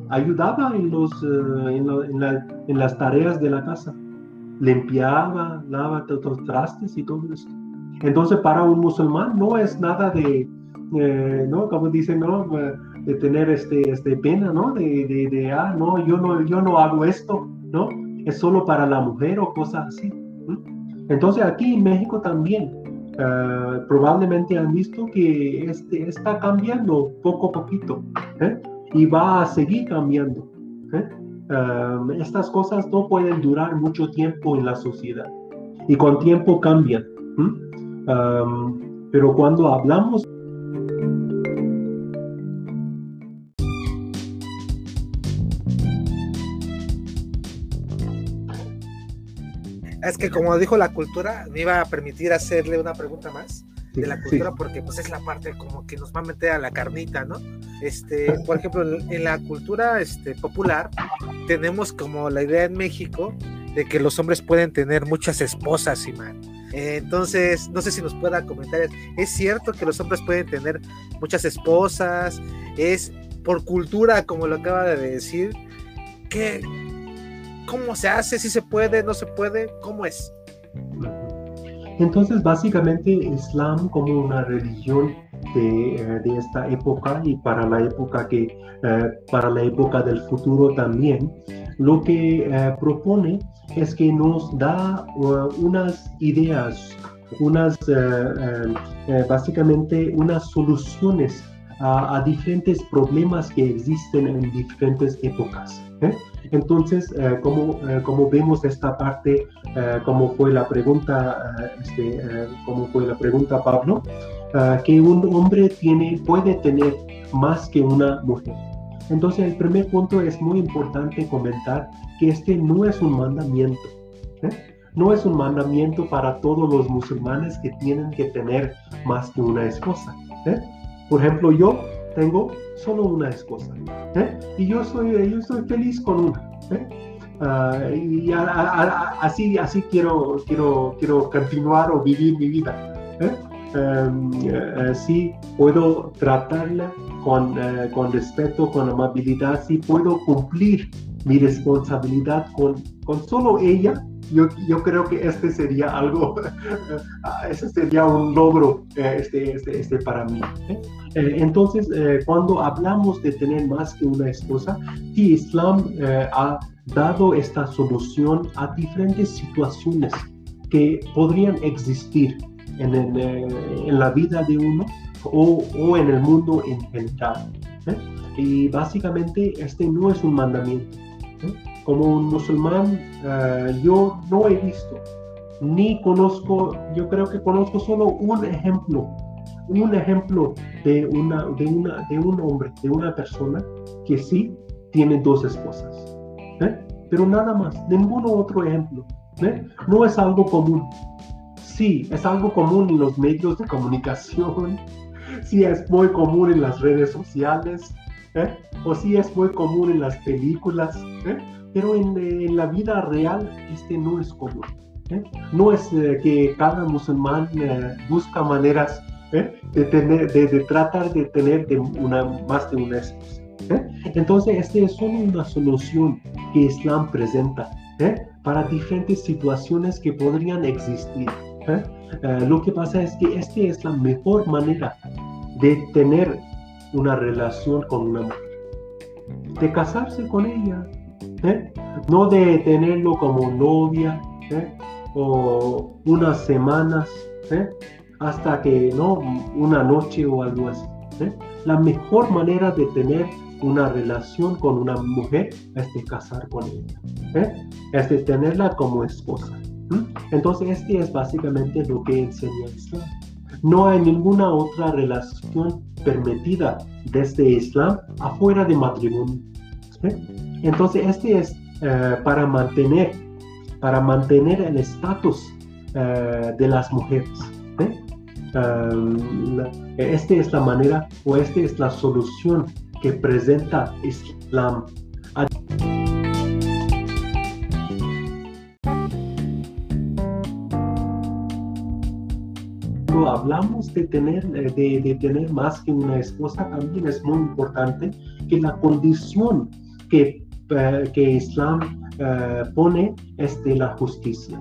ayudaba en, los, en, las tareas de la casa. Limpiaba, lavaba los trastes y todo esto. Entonces, para un musulmán no es nada de, ¿no? Como dicen, ¿no? De tener este, este pena, ¿no? De, de, de, ah, no, yo no, yo no hago esto, ¿no? Es solo para la mujer o cosas así. Entonces, aquí en México también, eh, probablemente han visto que este está cambiando poco a poquito ¿eh? y va a seguir cambiando. ¿eh? Um, estas cosas no pueden durar mucho tiempo en la sociedad y con tiempo cambian. Um, pero cuando hablamos Es que como dijo la cultura, me iba a permitir hacerle una pregunta más de la Sí, cultura porque pues es la parte como que nos va a meter a la carnita, ¿no? Este, por ejemplo, en en la cultura este, popular tenemos como la idea en México de que los hombres pueden tener muchas esposas, Iman. Eh, Entonces, no sé si nos pueda comentar, ¿es cierto que los hombres pueden tener muchas esposas? ¿Es por cultura, como lo acaba de decir? ¿Qué, ¿Cómo se hace? ¿Si se puede? ¿No se puede? ¿Cómo es? Entonces, básicamente, Islam como una religión de, eh, de esta época y para la época que eh, para la época del futuro también, lo que eh, propone es que nos da uh, unas ideas, unas eh, básicamente unas soluciones a diferentes problemas que existen en diferentes épocas. ¿Eh? Entonces, eh, como, eh, vemos esta parte eh, como fue la pregunta, eh, este, como fue la pregunta Pablo, que un hombre tiene, puede tener más que una mujer. Entonces el primer punto es muy importante comentar que este no es un mandamiento. ¿eh? No es un mandamiento para todos los musulmanes que tienen que tener más que una esposa. ¿eh? Por ejemplo, yo tengo solo una esposa ¿eh? y yo soy, yo soy feliz con una. ¿eh? Ah, y a- a- a- así, así quiero, quiero, quiero continuar o vivir mi vida. ¿eh? Em, eh, sí puedo tratarla con, eh, con respeto, con amabilidad, sí puedo cumplir mi responsabilidad con, con solo ella. Yo, yo creo que este sería algo, ah, ese sería un logro eh, este, este, este para mí. ¿eh? Eh, entonces, eh, cuando hablamos de tener más que una esposa, sí, Islam ha dado esta solución a diferentes situaciones que podrían existir en, el, en la vida de uno o, o en el mundo en general. ¿eh? Y básicamente este no es un mandamiento. ¿eh? Como un musulmán, eh, yo no he visto ni conozco, yo creo que conozco solo un ejemplo, un ejemplo de, una, de, una, de un hombre, de una persona que sí tiene dos esposas. ¿eh? Pero nada más, ningún otro ejemplo. ¿eh? No es algo común. Sí, es algo común en los medios de comunicación, sí es muy común en las redes sociales, ¿eh? o sí es muy común en las películas, ¿eh? Pero en, en la vida real este no es común. ¿eh? No es eh, que cada musulmán eh, busca maneras ¿eh? de, tener, de, de tratar de tener de una, más de una esposa. ¿eh? Entonces, este es solo una solución que Islam presenta para diferentes situaciones que podrían existir. lo que pasa es que esta es la mejor manera de tener una relación con una mujer, de casarse con ella, ¿eh? no de tenerlo como novia ¿eh? o unas semanas ¿eh? hasta que no una noche o algo así. La mejor manera de tener una relación con una mujer es de casar con ella, es de tenerla como esposa. Entonces, este es básicamente lo que enseña Islam. No hay ninguna otra relación permitida desde Islam afuera de matrimonio. Entonces, este es eh, para mantener, para mantener el estatus eh, de las mujeres. ¿eh? Um, esta es la manera o esta es la solución que presenta Islam. Cuando hablamos de tener, eh, de, de tener más que una esposa, también es muy importante que la condición que, que Islam eh, pone es de la justicia,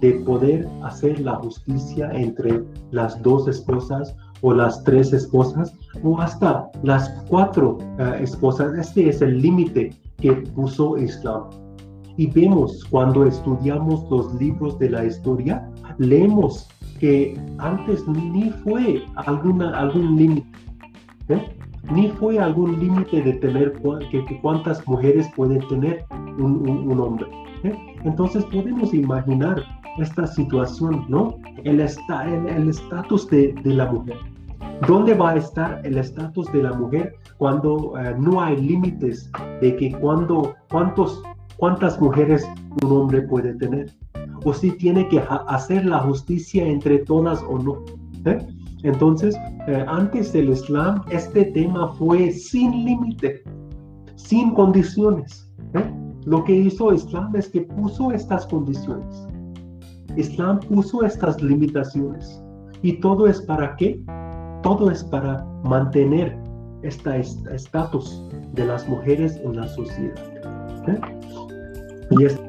de poder hacer la justicia entre las dos esposas o las tres esposas o hasta las cuatro eh, esposas. Este es el límite que puso Islam. Y vemos cuando estudiamos los libros de la historia, leemos que antes ni fue alguna, algún límite, ¿eh? Ni fue algún límite de tener que, cuántas mujeres puede tener un, hombre. ¿eh? Entonces podemos imaginar esta situación, ¿no? El esta- el el estatus de, de la mujer. ¿Dónde va a estar el estatus de la mujer cuando eh, no hay límites de que cuando, cuántos, cuántas mujeres un hombre puede tener? O si tiene que ha- hacer la justicia entre todas o no. ¿eh? Entonces, eh, antes del Islam, este tema fue sin límite, sin condiciones. ¿eh? Lo que hizo Islam es que puso estas condiciones. Islam puso estas limitaciones. ¿Y todo es para qué? Todo es para mantener este estatus de las mujeres en la sociedad. ¿eh? Y es-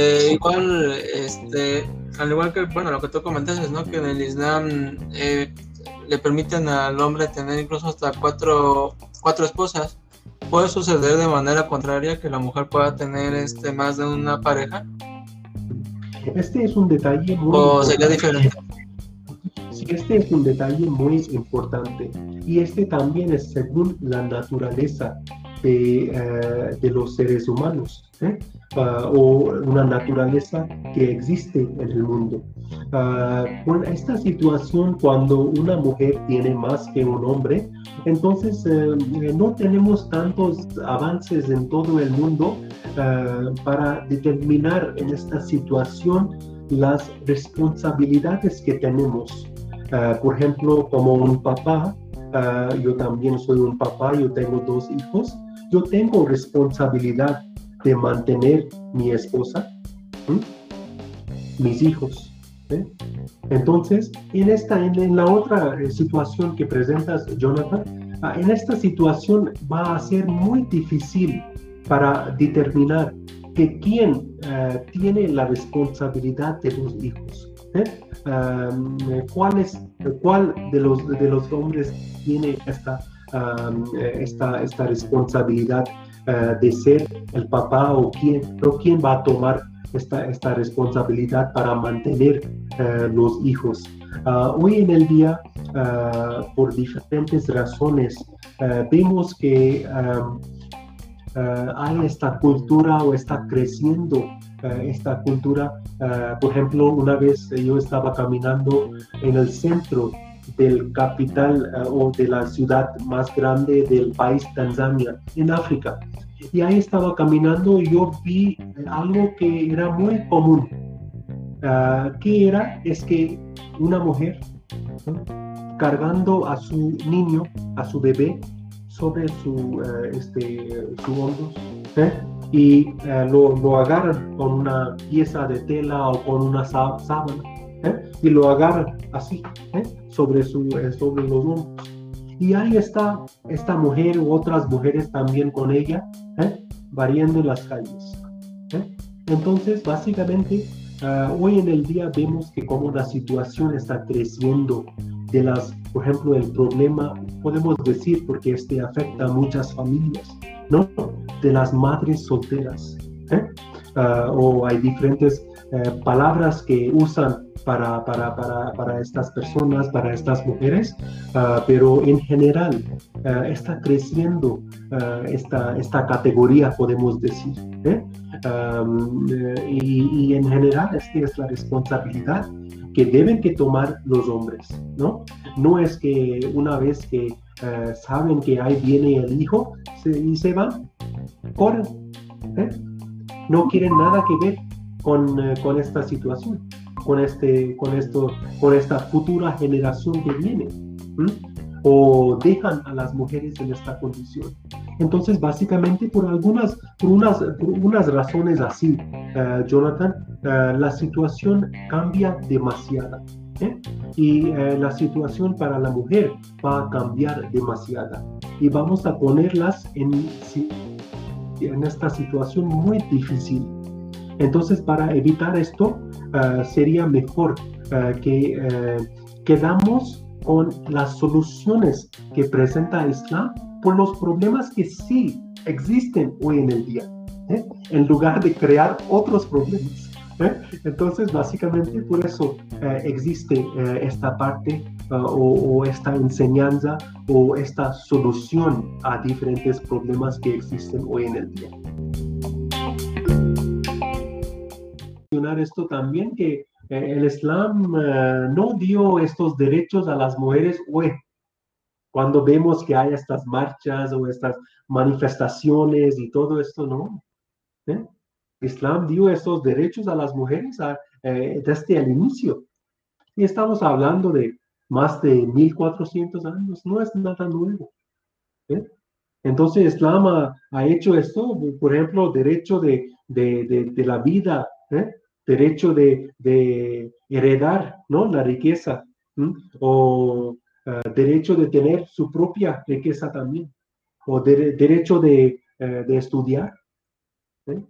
Eh, igual, este, al igual que, bueno, lo que tú comentaste, ¿no? Que en el Islam eh, le permiten al hombre tener incluso hasta cuatro, cuatro esposas. ¿Puede suceder de manera contraria que la mujer pueda tener este más de una pareja? este es un detalle muy ¿O sería diferente? Sí, este es un detalle muy importante y este también es según la naturaleza de, eh, de los seres humanos ¿eh? Ah, o una naturaleza que existe en el mundo. Con esta situación, cuando una mujer tiene más que un hombre, entonces eh, no tenemos tantos avances en todo el mundo ah, para determinar en esta situación las responsabilidades que tenemos. Por ejemplo, como un papá, yo también soy un papá, yo tengo dos hijos, yo tengo responsabilidad de mantener mi esposa, mis hijos. ¿eh? Entonces, en, esta, en, en la otra eh, situación que presentas, Jonathan, ah, en esta situación va a ser muy difícil para determinar que quién eh, tiene la responsabilidad de los hijos. Um, ¿cuál, es, ¿Cuál de los, de los hombres tiene esta, um, esta, esta responsabilidad uh, de ser el papá o quién, o quién va a tomar esta, esta responsabilidad para mantener uh, los hijos? Uh, hoy en el día, por diferentes razones, vemos que um, hay esta cultura o está creciendo esta cultura. Uh, por ejemplo, una vez yo estaba caminando en el centro del capital uh, o de la ciudad más grande del país, Tanzania, en África. Y ahí estaba caminando y yo vi algo que era muy común. ¿Qué era? Es que una mujer cargando a su niño, a su bebé, sobre su, este, su hombro, ¿eh? y eh, lo, lo, agarran con una pieza de tela o con una sábana ¿eh? y lo agarran así ¿eh? sobre, su, sobre los hombros. Y ahí está esta mujer u otras mujeres también con ella, variando las calles. ¿eh? Entonces, básicamente, ah, hoy en el día vemos que como la situación está creciendo de las, por ejemplo, el problema, podemos decir, porque este afecta a muchas familias, ¿no? De las madres solteras. ¿eh? Ah, o hay diferentes eh, palabras que usan para, para, para, para, estas personas, para estas mujeres, ah, pero en general ah, está creciendo esta, esta categoría, podemos decir. ¿eh? y, y, en general esta es la responsabilidad que deben que tomar los hombres, ¿no? No es que una vez que uh, saben que ahí viene el hijo se, y se van, corren, ¿eh? no quieren nada que ver con, uh, con esta situación, con, este, con, esto, con esta futura generación que viene, o dejan a las mujeres en esta condición. Entonces, básicamente, por algunas, por unas, por unas razones así, uh, Jonathan, uh, la situación cambia demasiado. ¿eh? Y la situación para la mujer va a cambiar demasiado. Y vamos a ponerlas en, en esta situación muy difícil. Entonces, para evitar esto, sería mejor que quedamos con las soluciones que presenta Islam por los problemas que sí existen hoy en el día, ¿eh? en lugar de crear otros problemas. ¿eh? Entonces, básicamente por eso eh, existe eh, esta parte o, o, esta enseñanza o esta solución a diferentes problemas que existen hoy en el día. Esto también que el Islam uh, no dio estos derechos a las mujeres hoy cuando vemos que hay estas marchas o estas manifestaciones y todo esto, ¿no? ¿Eh? Islam dio estos derechos a las mujeres a, eh, desde el inicio. Y estamos hablando de más de 1400 años, no es nada nuevo. ¿eh? Entonces Islam ha, ha, hecho esto, por ejemplo, derecho de, de, de, de la vida, ¿eh? Derecho de, heredar ¿no? la riqueza, o Uh, derecho de tener su propia riqueza también, o de, derecho de, uh, de estudiar, ¿eh?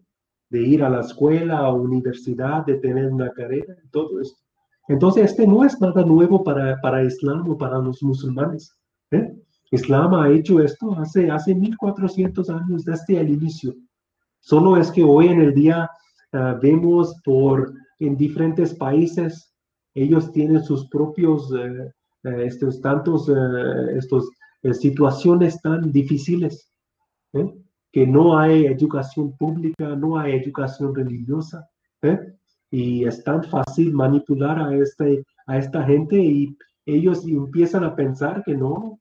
de ir a la escuela o universidad, de tener una carrera, todo esto. Entonces, este no es nada nuevo para, para Islam o para los musulmanes. ¿eh? Islam ha hecho esto hace, hace 1400 años desde el inicio. Solo es que hoy en el día uh, vemos por en diferentes países, ellos tienen sus propios eh, estos tantos, eh, estos eh, situaciones tan difíciles, que no hay educación pública, no hay educación religiosa, y es tan fácil manipular a, este, a esta gente y ellos empiezan a pensar que no,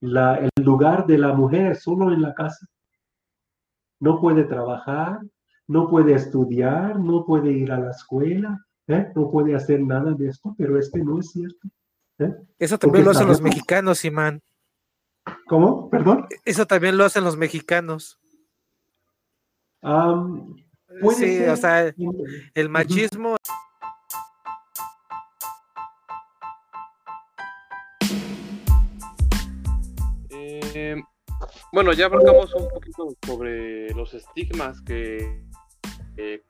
la, el lugar de la mujer es solo en la casa. No puede trabajar, no puede estudiar, no puede ir a la escuela, ¿eh? no puede hacer nada de esto, pero este no es cierto. ¿Eh? Eso también lo hacen los mexicanos, Imán. ¿Cómo? ¿Perdón? Eso también lo hacen los mexicanos. Um, sí, ser... o sea, el machismo. Eh, bueno, ya abarcamos un poquito sobre los estigmas que eh,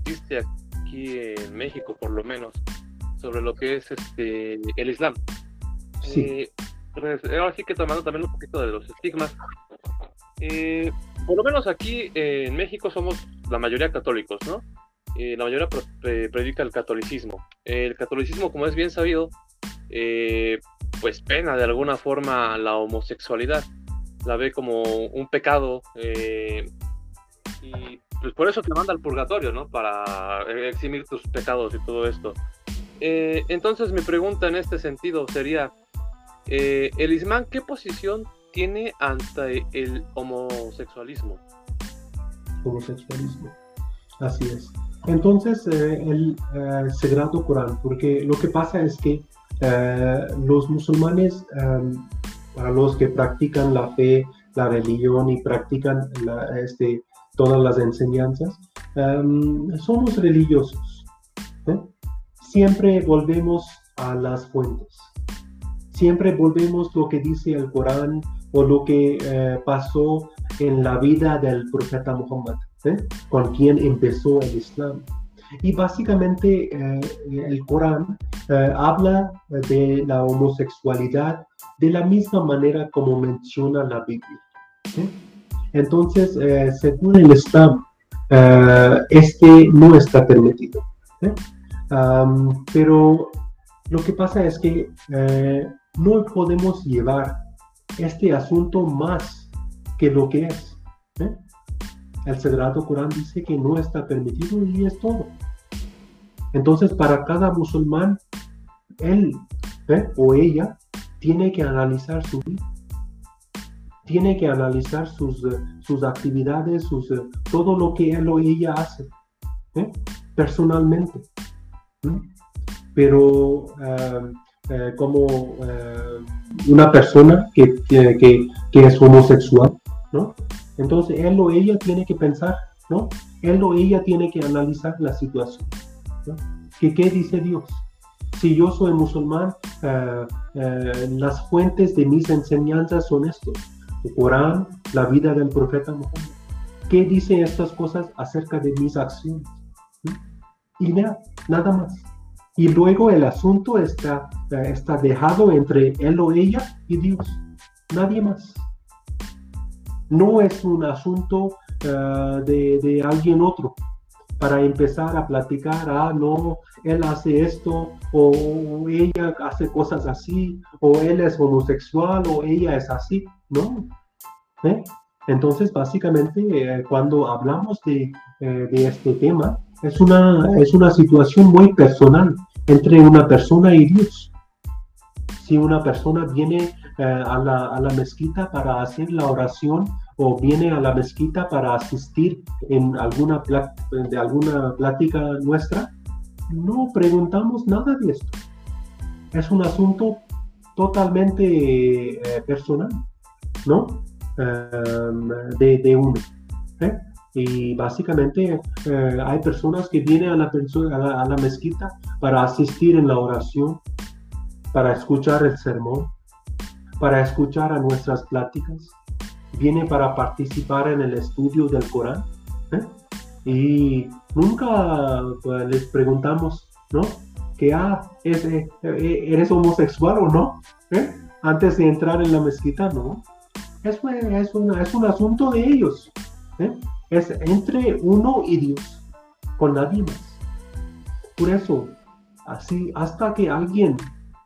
existe aquí en México, por lo menos sobre lo que es este el Islam. Sí. Eh, ahora sí que tomando también un poquito de los estigmas. Eh, por lo menos aquí eh, en México somos la mayoría católicos, ¿no? Eh, la mayoría pre predica el catolicismo. El catolicismo, como es bien sabido, eh, pues pena de alguna forma la homosexualidad. La ve como un pecado y pues por eso te manda al purgatorio, ¿no? Para eximir tus pecados y todo esto. Eh, entonces mi pregunta en este sentido sería, eh, ¿el Islam qué posición tiene ante el homosexualismo? Homosexualismo, así es. Entonces, eh, el Sagrado Corán, porque lo que pasa es que los musulmanes, para los que practican la fe, la religión y practican la, este, todas las enseñanzas, somos religiosos. ¿eh? siempre volvemos a las fuentes. Siempre volvemos lo que dice el Corán o lo que eh, pasó en la vida del profeta Muhammad. ¿eh? con quien empezó el Islam. Y básicamente eh, el Corán eh, habla de la homosexualidad de la misma manera como menciona la Biblia. Entonces, eh, según el Islam, eh, este no está permitido. Am, pero lo que pasa es que eh, no podemos llevar este asunto más que lo que es. ¿eh? El Sagrado Corán dice que no está permitido y es todo. Entonces, para cada musulmán, él ¿eh? o ella tiene que analizar su vida, tiene que analizar sus, eh, sus actividades, sus, eh, todo lo que él o ella hace ¿eh? personalmente. Pero como una persona que, que, que- que es homosexual, ¿no? Entonces él o ella tiene que pensar, ¿no? Él o ella tiene que analizar la situación. ¿no? ¿Qué, dice Dios? Si yo soy musulmán, las fuentes de mis enseñanzas son estos. Corán, la vida del profeta Muhammad. ¿Qué dicen estas cosas acerca de mis acciones? ¿Mm? Y nada, más. Y luego el asunto está, está dejado entre él o ella y Dios. Nadie más. No es un asunto eh, de, de alguien otro para empezar a platicar, ah, no, él hace esto, o ella hace cosas así, o él es homosexual, o ella es así, ¿no? Entonces, básicamente, eh, cuando hablamos de, eh, de este tema, es una, es una situación muy personal entre una persona y Dios. Si una persona viene eh, a, la, a la mezquita para hacer la oración o viene a la mezquita para asistir en alguna, de alguna plática nuestra, no preguntamos nada de esto. Es un asunto totalmente personal, ¿no? Em, de, de uno. ¿eh? Y básicamente eh, hay personas que vienen a la, a, la, mezquita para asistir en la oración, para escuchar el sermón, para escuchar a nuestras pláticas, viene para participar en el estudio del Corán. ¿eh? Y nunca pues, les preguntamos, ¿no? Que, ah, es, ¿eres homosexual o no? Antes de entrar en la mezquita, no. Es, es, una- es un asunto de ellos. ¿eh? Es entre uno y Dios, con nadie más. Por eso, así, hasta que alguien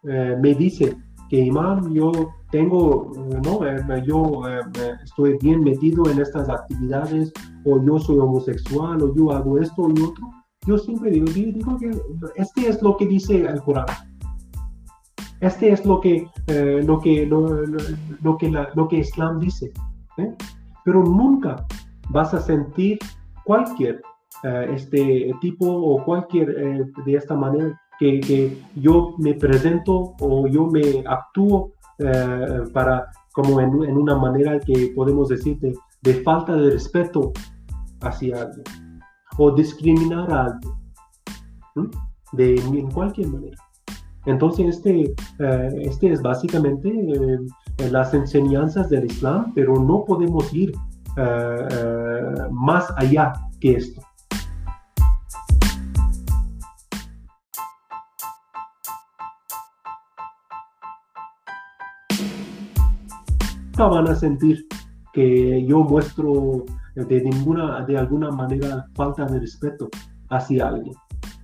eh, me dice que imán, yo tengo, eh, no, Eh, yo eh, estoy bien metido en estas actividades, o yo soy homosexual, o yo hago esto lo otro, yo siempre digo, digo que este es lo que dice el Corán. Este es lo que, eh, lo que, lo, lo- lo que, la- lo que Islam dice. ¿eh? Pero nunca vas a sentir cualquier eh, este tipo o cualquier de esta manera que, que yo me presento o yo me actúo para como en, en una manera que podemos decir de, falta de respeto hacia alguien o discriminar a alguien de en cualquier manera. Entonces este, eh, este es básicamente eh, eh, las enseñanzas del Islam, pero no podemos ir más allá que esto. Van a sentir que yo muestro de ninguna, de alguna manera falta de respeto hacia alguien.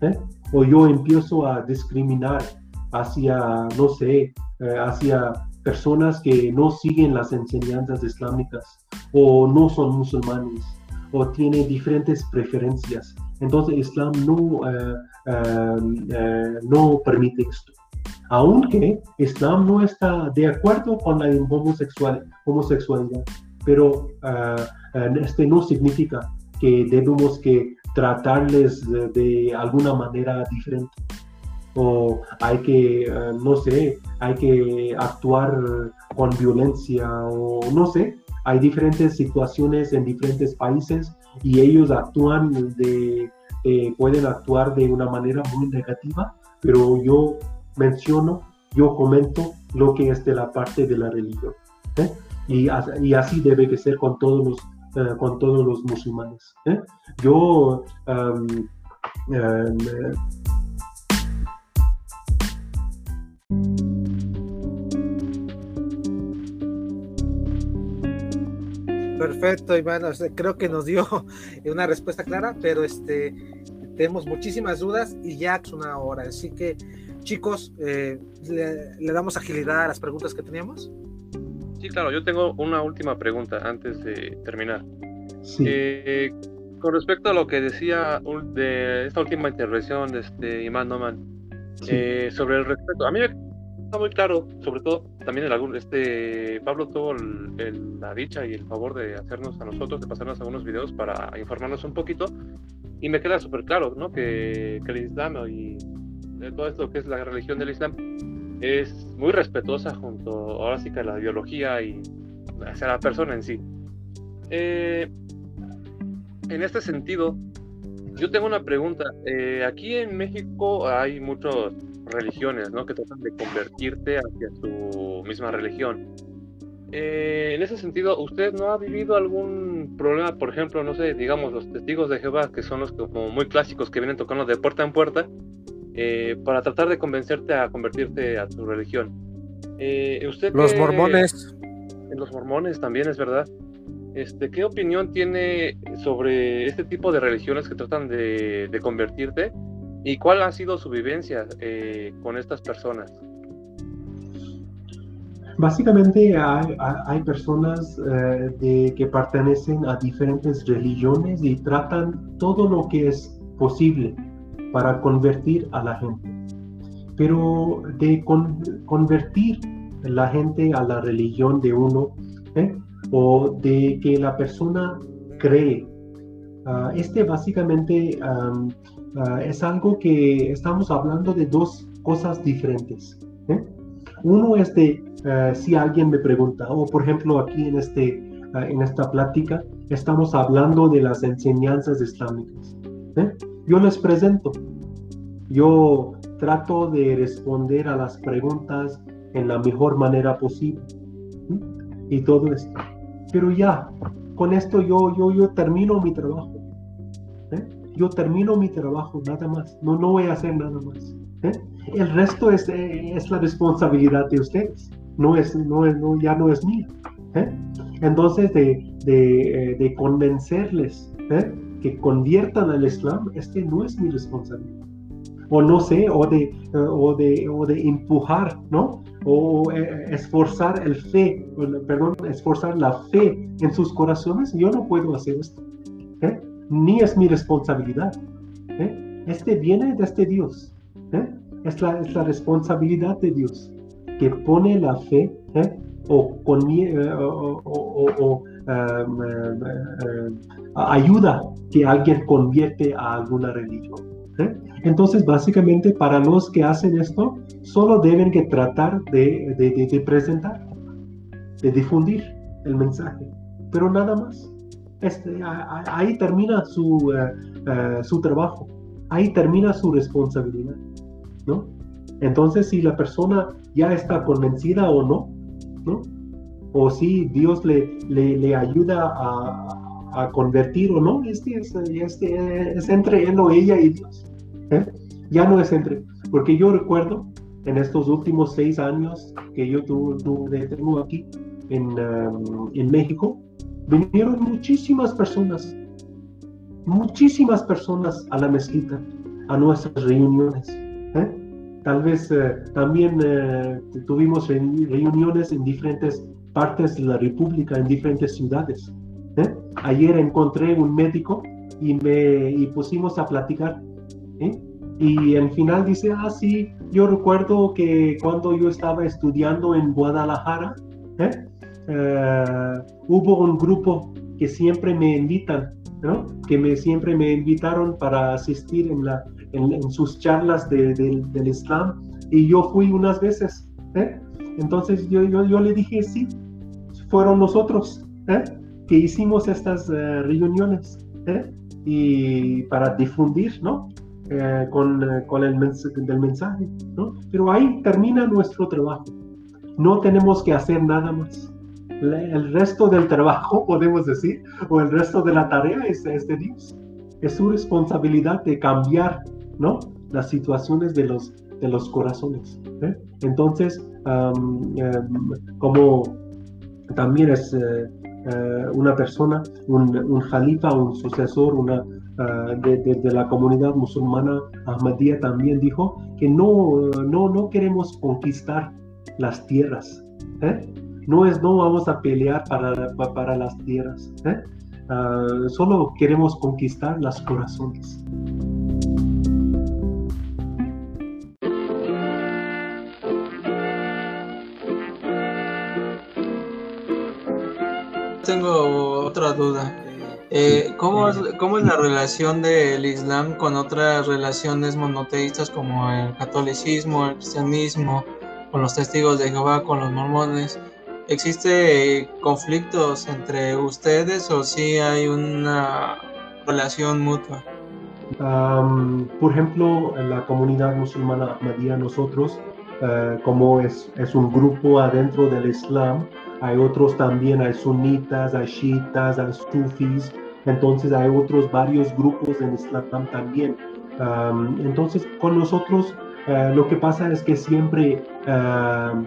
¿eh? O yo empiezo a discriminar hacia, no sé, eh, hacia personas que no siguen las enseñanzas islámicas o no son musulmanes o tienen diferentes preferencias. Entonces Islam no, eh, eh, no permite esto. Aunque Islam no está de acuerdo con la homosexual, homosexualidad, pero este no significa que debemos que tratarles de, de alguna manera diferente o hay que, eh, no sé, hay que actuar con violencia o no sé, hay diferentes situaciones en diferentes países y ellos actúan de, eh, pueden actuar de una manera muy negativa, pero yo menciono, yo comento lo que es de la parte de la religión. ¿eh? Y, y así debe ser con todos los, con todos los musulmanes. Yo am, eh, Perfecto, Iván. o sea, creo que nos dio una respuesta clara, pero este tenemos muchísimas dudas y ya es una hora. Así que, chicos, eh, le, le damos agilidad a las preguntas que teníamos. Sí, claro, yo tengo una última pregunta antes de terminar. sí. Eh, con respecto a lo que decía de esta última intervención de este Imán Noman. Eh, sobre el respeto, a mí me está muy claro, sobre todo también el, algún- este Pablo tuvo el- el- la dicha y el favor de hacernos a nosotros, de pasarnos algunos videos para informarnos un poquito y me queda súper claro, ¿no? Que, que el Islam y de todo esto que es la religión del Islam es muy respetuosa junto ahora sí que a la ideología y hacia la persona en sí. Eh, en este sentido, yo tengo una pregunta. Eh, aquí en México hay muchas religiones, ¿no? Que tratan de convertirte hacia su misma religión. Eh, en ese sentido, ¿usted no ha vivido algún problema, por ejemplo, no sé, digamos, los testigos de Jehová, que son los como muy clásicos que vienen tocando de puerta en puerta, eh, para tratar de convencerte a convertirte a tu religión? Eh, ¿usted Los mormones. en los mormones también es verdad. Este, ¿Qué opinión tiene sobre este tipo de religiones que tratan de, convertirte? ¿Y cuál ha sido su vivencia eh, con estas personas? Básicamente hay, personas eh, de- que pertenecen a diferentes religiones y tratan todo lo que es posible para convertir a la gente. Pero de con- convertir la gente a la religión de uno ¿eh? O de que la persona cree, ah, este básicamente am, ah, es algo que estamos hablando de dos cosas diferentes. ¿eh? Uno es de eh, si alguien me pregunta, o por ejemplo aquí en, este, eh, en esta plática estamos hablando de las enseñanzas islámicas. ¿eh? Yo les presento, yo trato de responder a las preguntas en la mejor manera posible ¿sí? y todo esto. Pero ya, con esto yo, yo, yo termino mi trabajo. ¿eh? Yo termino mi trabajo, nada más. No, no voy a hacer nada más. ¿eh? El resto es, eh, es la responsabilidad de ustedes. No es, no no, ya no es mía. Entonces, de, de, de convencerles que conviertan al Islam, este no es mi responsabilidad. O no sé, o de, o de, o de empujar, ¿no? O eh, esforzar el fe, perdón, esforzar la fe en sus corazones. Yo no puedo hacer esto. ¿eh? Ni es mi responsabilidad. ¿eh? Este viene de este Dios. Es, la, es la responsabilidad de Dios que pone la fe o, eh, o, um, eh, eh, ayuda que alguien convierte a alguna religión. Entonces, básicamente, para los que hacen esto, solo deben que tratar de, de- presentar, de difundir el mensaje, pero nada más. Este, ahí termina su, eh, eh, su trabajo, ahí termina su responsabilidad, ¿no? Entonces, si la persona ya está convencida o no, ¿no? O si Dios le, le, le ayuda a, a convertir o no, este es, este es entre él o ella y Dios. ¿eh? Ya no es entre, porque yo recuerdo en estos últimos seis años que yo tu, tu- tengo aquí en, en México, vinieron muchísimas personas, muchísimas personas a la mezquita, a nuestras reuniones. ¿eh? Tal vez eh, también tuvimos reuni- reuniones en diferentes partes de la República, en diferentes ciudades. ¿Eh? Ayer encontré un médico y me y pusimos a platicar. ¿eh? Y al final dice, ah, sí, yo recuerdo que cuando yo estaba estudiando en Guadalajara, ¿eh? Eh, hubo un grupo que siempre me invitan, ¿no? Que me, siempre me invitaron para asistir en, la, en, en sus charlas de- de- del Islam y yo fui unas veces. ¿eh? Entonces yo, yo, yo le dije, sí, fueron nosotros ¿eh? Que hicimos estas eh, reuniones ¿eh? y para difundir, ¿no? Eh, con, eh, con el mens- del mensaje, ¿no? Pero ahí termina nuestro trabajo. No tenemos que hacer nada más. el resto del trabajo, podemos decir, o el resto de la tarea es, es de Dios. Es su responsabilidad de cambiar, ¿no? Las situaciones de los, de los corazones. ¿eh? Entonces, am, em, como también es eh, eh, una persona, un, un jalifa, un sucesor, una, ah, de, la comunidad musulmana Ahmadiyya también dijo que no, no, no queremos conquistar las tierras. ¿eh? No es, no vamos a pelear para, pa- para las tierras. Ah, solo queremos conquistar los corazones. Tengo otra duda. Eh, ¿cómo, es, ¿Cómo es la relación del Islam con otras relaciones monoteístas como el catolicismo, el cristianismo, con los testigos de Jehová, con los mormones? ¿Existe eh, conflictos entre ustedes o sí hay una relación mutua? Am, por ejemplo, en la comunidad musulmana Ahmadiyya, nosotros, eh, como es, es un grupo adentro del Islam, hay otros también, hay sunitas, hay shiitas, hay sufis, entonces hay otros varios grupos en Islam también. Am, entonces, con nosotros eh, lo que pasa es que siempre ah,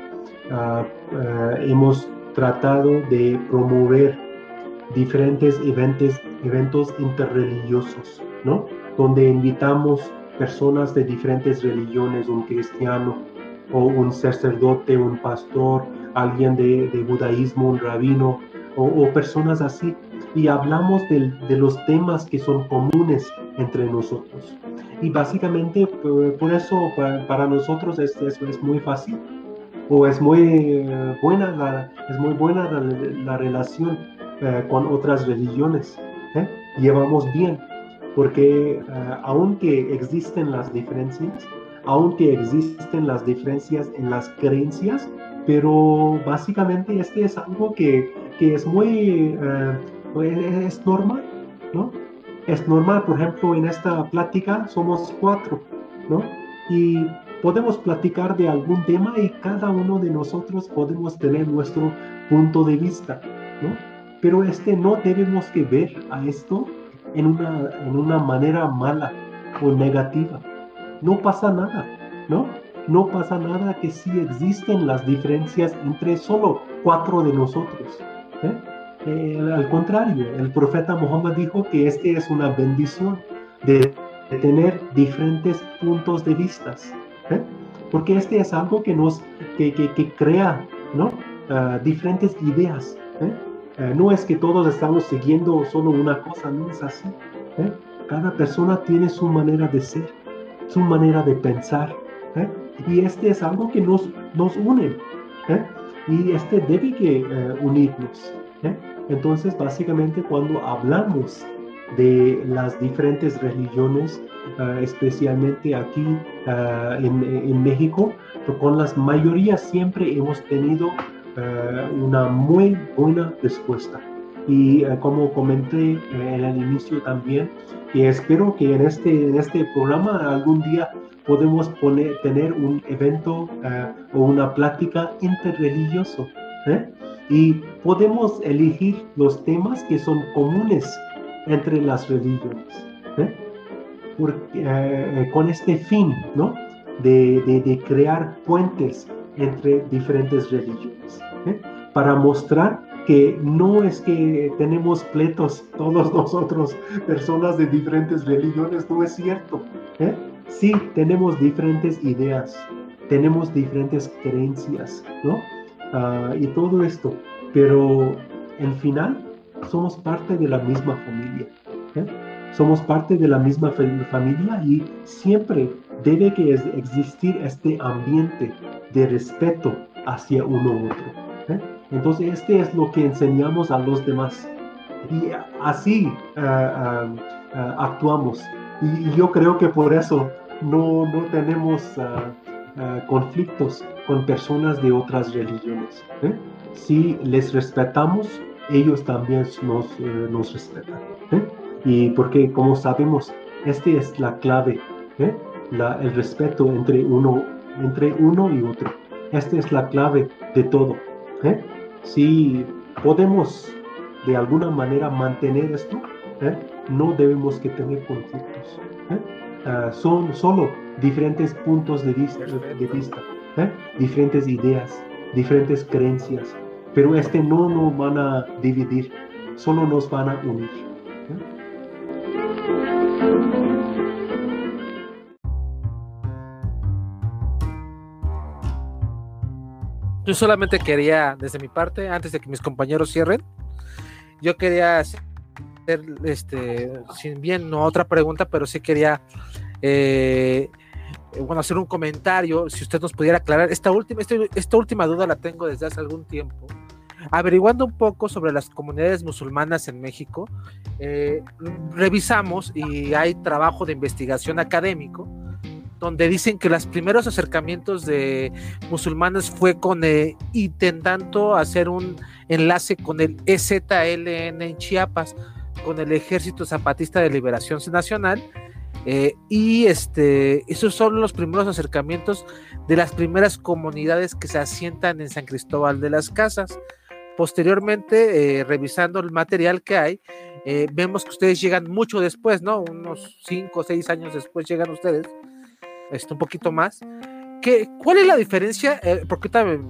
eh, hemos tratado de promover diferentes eventos, eventos interreligiosos, ¿no? Donde invitamos personas de diferentes religiones, un cristiano o un sacerdote, un pastor, alguien de, de judaísmo, un rabino o, o personas así. Y hablamos del- de, los temas que son comunes entre nosotros. Y básicamente por, por eso pa- para nosotros es, es, es muy fácil o es muy eh, buena la, es muy buena la, la relación eh, con otras religiones. ¿eh? Llevamos bien, porque eh, aunque existen las diferencias, aunque existen las diferencias en las creencias, pero básicamente este es algo que, que es muy, eh, es normal, ¿no? Es normal, por ejemplo, en esta plática somos cuatro, ¿no? Y podemos platicar de algún tema y cada uno de nosotros podemos tener nuestro punto de vista, ¿no? Pero este no debemos que ver a esto en una, en una manera mala o negativa. No pasa nada, ¿no? No pasa nada que sí existen las diferencias entre solo cuatro de nosotros. ¿eh? Eh, al contrario, el profeta Muhammad dijo que este es una bendición de, tener diferentes puntos de vista. ¿eh? Porque este es algo que nos que, que, crea ¿no? Ah, diferentes ideas. ¿eh? Eh, no es que todos estamos siguiendo solo una cosa, no es así. Cada persona tiene su manera de ser, su manera de pensar. ¿eh? Y este es algo que nos, nos une. ¿eh? Y este debe que eh, unirnos. ¿eh? Entonces, básicamente, cuando hablamos de las diferentes religiones, especialmente aquí en, en, México, con las mayorías siempre hemos tenido una muy buena respuesta. Y como comenté en el inicio también, que espero que en este, en este programa algún día podemos poner, tener un evento o una plática interreligioso. ¿eh? y podemos elegir los temas que son comunes entre las religiones, ¿eh? Porque, eh, con este fin, ¿no? De, de, de, crear puentes entre diferentes religiones, ¿eh? para mostrar que no es que tenemos pleitos todos nosotros, personas de diferentes religiones, no es cierto. Sí, tenemos diferentes ideas, tenemos diferentes creencias, ¿no? Uh, y todo esto, pero al final somos parte de la misma familia. ¿eh? Somos parte de la misma familia y siempre debe que existir este ambiente de respeto hacia uno u otro. ¿Eh? Entonces, este es lo que enseñamos a los demás. Y así uh, uh, actuamos. Y, y, yo creo que por eso no, no tenemos Uh, conflictos con personas de otras religiones. ¿eh? Si les respetamos, ellos también nos, eh, nos respetan. ¿eh? Y porque, como sabemos, esta es la clave, la, el respeto entre uno, entre uno y otro. Esta es la clave de todo. Si podemos de alguna manera mantener esto, ¿eh? no debemos que tener conflictos. ¿eh? Ah, son solo diferentes puntos de vista, de vista ¿eh? diferentes ideas, diferentes creencias, pero este no nos van a dividir, solo nos van a unir. Yo solamente quería, desde mi parte, antes de que mis compañeros cierren, yo quería hacer, este, sin bien no otra pregunta, pero sí quería, eh, bueno, hacer un comentario, si usted nos pudiera aclarar, esta última, este, esta última duda la tengo desde hace algún tiempo. Averiguando un poco sobre las comunidades musulmanas en México, eh, revisamos y hay trabajo de investigación académico donde dicen que los primeros acercamientos de musulmanes fue con eh, intentando hacer un enlace con el EZLN en Chiapas, con el Ejército Zapatista de Liberación Nacional. Eh, y este, esos son los primeros acercamientos de las primeras comunidades que se asientan en San Cristóbal de las Casas. Posteriormente, eh, revisando el material que hay, vemos que ustedes llegan mucho después, ¿no? Unos 5 o 6 años después llegan ustedes este, un poquito más. ¿Qué, ¿Cuál es la diferencia? Eh, porque también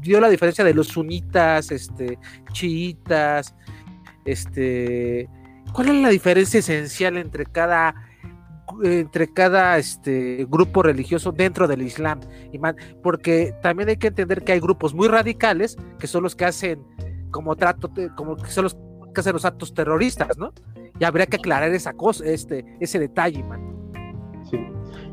dio la diferencia de los sunitas, este, chiitas, este, ¿cuál es la diferencia esencial entre cada entre cada este grupo religioso dentro del Islam? Porque también hay que entender que hay grupos muy radicales que son los que hacen como trato, como que son los que hacen los actos terroristas, ¿no? Y habría que aclarar esa cosa, este, ese detalle, man.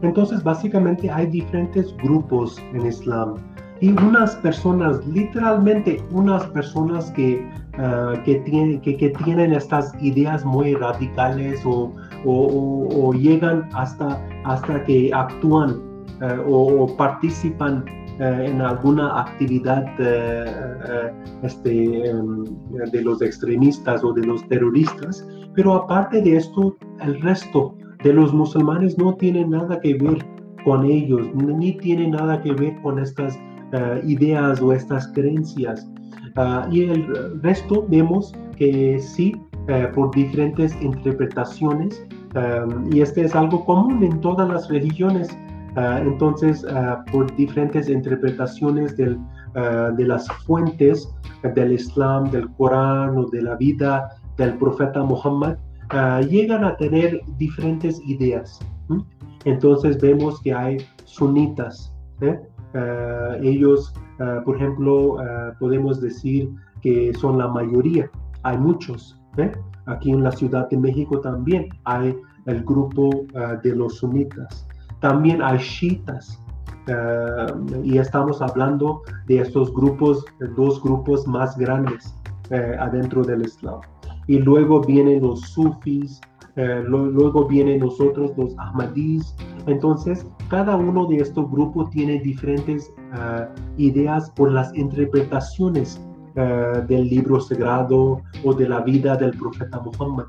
Entonces, básicamente hay diferentes grupos en Islam y unas personas, literalmente unas personas que, uh, que, tienen, estas ideas muy radicales o, llegan hasta, hasta que actúan uh, o, participan uh, en alguna actividad este, um, de los extremistas o de los terroristas. Pero aparte de esto, el resto de los musulmanes no tiene nada que ver con ellos, ni tiene nada que ver con estas uh, ideas o estas creencias. Uh, y el resto vemos que sí, uh, por diferentes interpretaciones, um, y este es algo común en todas las religiones, entonces por diferentes interpretaciones del, de las fuentes del Islam, del Corán o de la vida del profeta Muhammad, uh, llegan a tener diferentes ideas. Entonces vemos que hay sunitas. ¿eh? Uh, ellos, uh, por ejemplo, podemos decir que son la mayoría. Hay muchos. ¿eh? Aquí en la Ciudad de México también hay el grupo de los sunitas. También hay shiitas. y estamos hablando de estos grupos, dos grupos más grandes adentro del Islam y luego vienen los sufis, eh, lo, luego vienen nosotros los ahmadís. Entonces, cada uno de estos grupos tiene diferentes uh, ideas por las interpretaciones uh, del libro sagrado o de la vida del profeta Muhammad.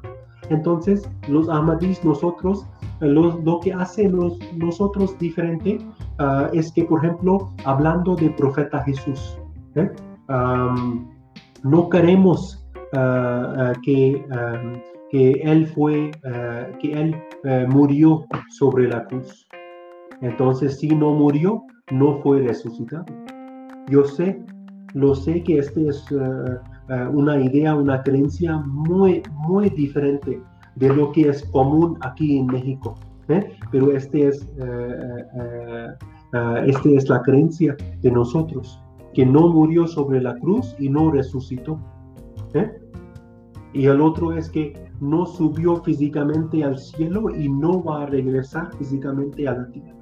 Entonces, los ahmadís, nosotros, lo, lo que hacemos nosotros diferente uh, es que, por ejemplo, hablando del profeta Jesús, ¿eh? um, no queremos que, um, que, él fue, que él uh, murió sobre la cruz. Entonces, si no murió, no fue resucitado. Yo sé, lo sé que esta es una idea, una creencia muy, muy diferente de lo que es común aquí en México. ¿eh? Pero este es, este es la creencia de nosotros, que no murió sobre la cruz y no resucitó. ¿Eh? Y el otro es que no subió físicamente al cielo y no va a regresar físicamente a la tierra.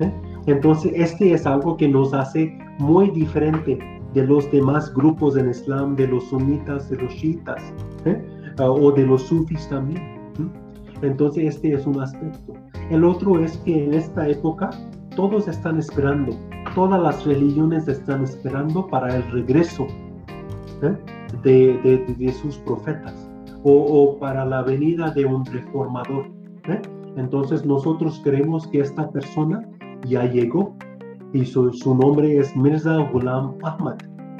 ¿eh? Entonces, este es algo que nos hace muy diferente de los demás grupos en Islam, de los sunitas, de los shiitas, ¿eh? uh, o de los sufis también. ¿eh? Entonces, este es un aspecto. El otro es que en esta época todos están esperando, todas las religiones están esperando para el regreso. ¿eh? De, sus profetas o, para la venida de un reformador. ¿eh? Entonces nosotros creemos que esta persona ya llegó y su, su nombre es Mirza Ghulam Ahmad.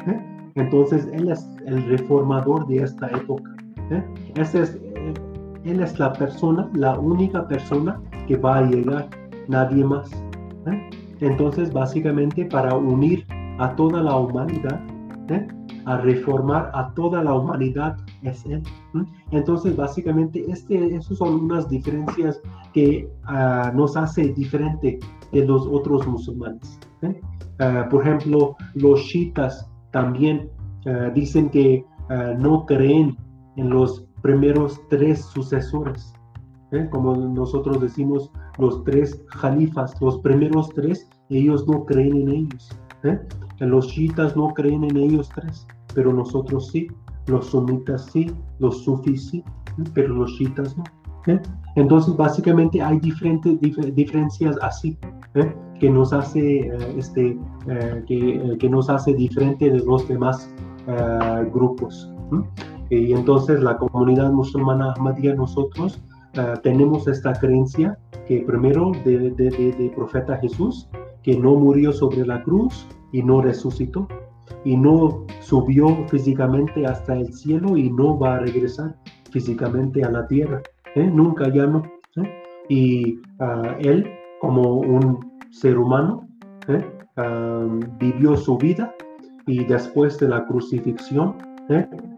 ¿eh? Entonces, él es el reformador de esta época. ¿eh? Ese es, él es la persona, la única persona que va a llegar, nadie más. Entonces, básicamente, para unir a toda la humanidad, ¿eh? A reformar a toda la humanidad es Él. Entonces, básicamente, este, esas son unas diferencias que ah, nos hace diferente de los otros musulmanes. ¿eh? Ah, por ejemplo, los shiitas también ah, dicen que no creen en los primeros tres sucesores. ¿eh? Como nosotros decimos, los tres jalifas, los primeros tres, ellos no creen en ellos. ¿eh? Los chiitas no creen en ellos tres, pero nosotros sí. Los sunitas sí, los sufis sí, pero los chiitas no. ¿eh? Entonces, básicamente hay diferentes dif- diferencias así, ¿eh? que nos hace, eh, este, eh, que, eh, que nos hace diferente de los demás eh, grupos. Y entonces la comunidad musulmana Ahmadiyya, nosotros tenemos esta creencia que primero de, de, de, de profeta Jesús, que no murió sobre la cruz y no resucitó, y no subió físicamente hasta el cielo y no va a regresar físicamente a la tierra, ¿eh? nunca ya no. ¿eh? Y ah, él, como un ser humano, ¿eh? ah, vivió su vida y después de la crucifixión,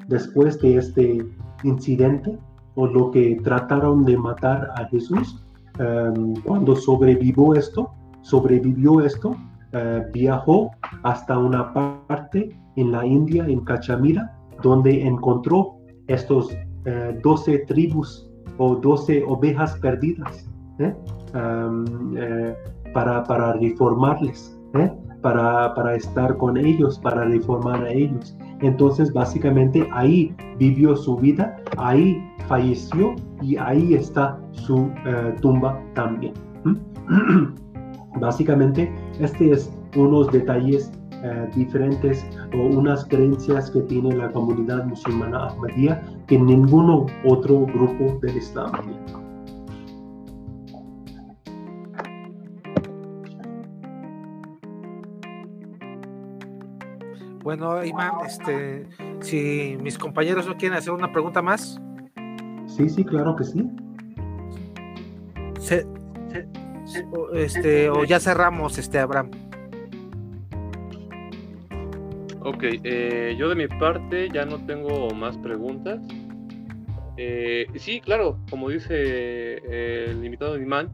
después de este incidente o lo que trataron de matar a Jesús, um, cuando sobrevivió esto, sobrevivió esto, uh, viajó hasta una parte en la India, en Cachemira, donde encontró estos uh, 12 tribus o 12 ovejas perdidas ¿eh? uh, para, para reformarles, ¿eh? para, para estar con ellos, para reformar a ellos. Entonces, básicamente ahí vivió su vida, ahí falleció y ahí está su tumba también. Básicamente, este es unos detalles uh, diferentes o unas creencias que tiene la comunidad musulmana Ahmadiyya que ningún otro grupo del Islam tiene. Bueno, Imán, este, si mis compañeros no quieren hacer una pregunta más, Sí, sí, claro que sí. se- este, o ya cerramos, este, Abraham. Ok, eh, yo de mi parte ya no tengo más preguntas. Eh, sí, claro, como dice eh, el invitado Imán,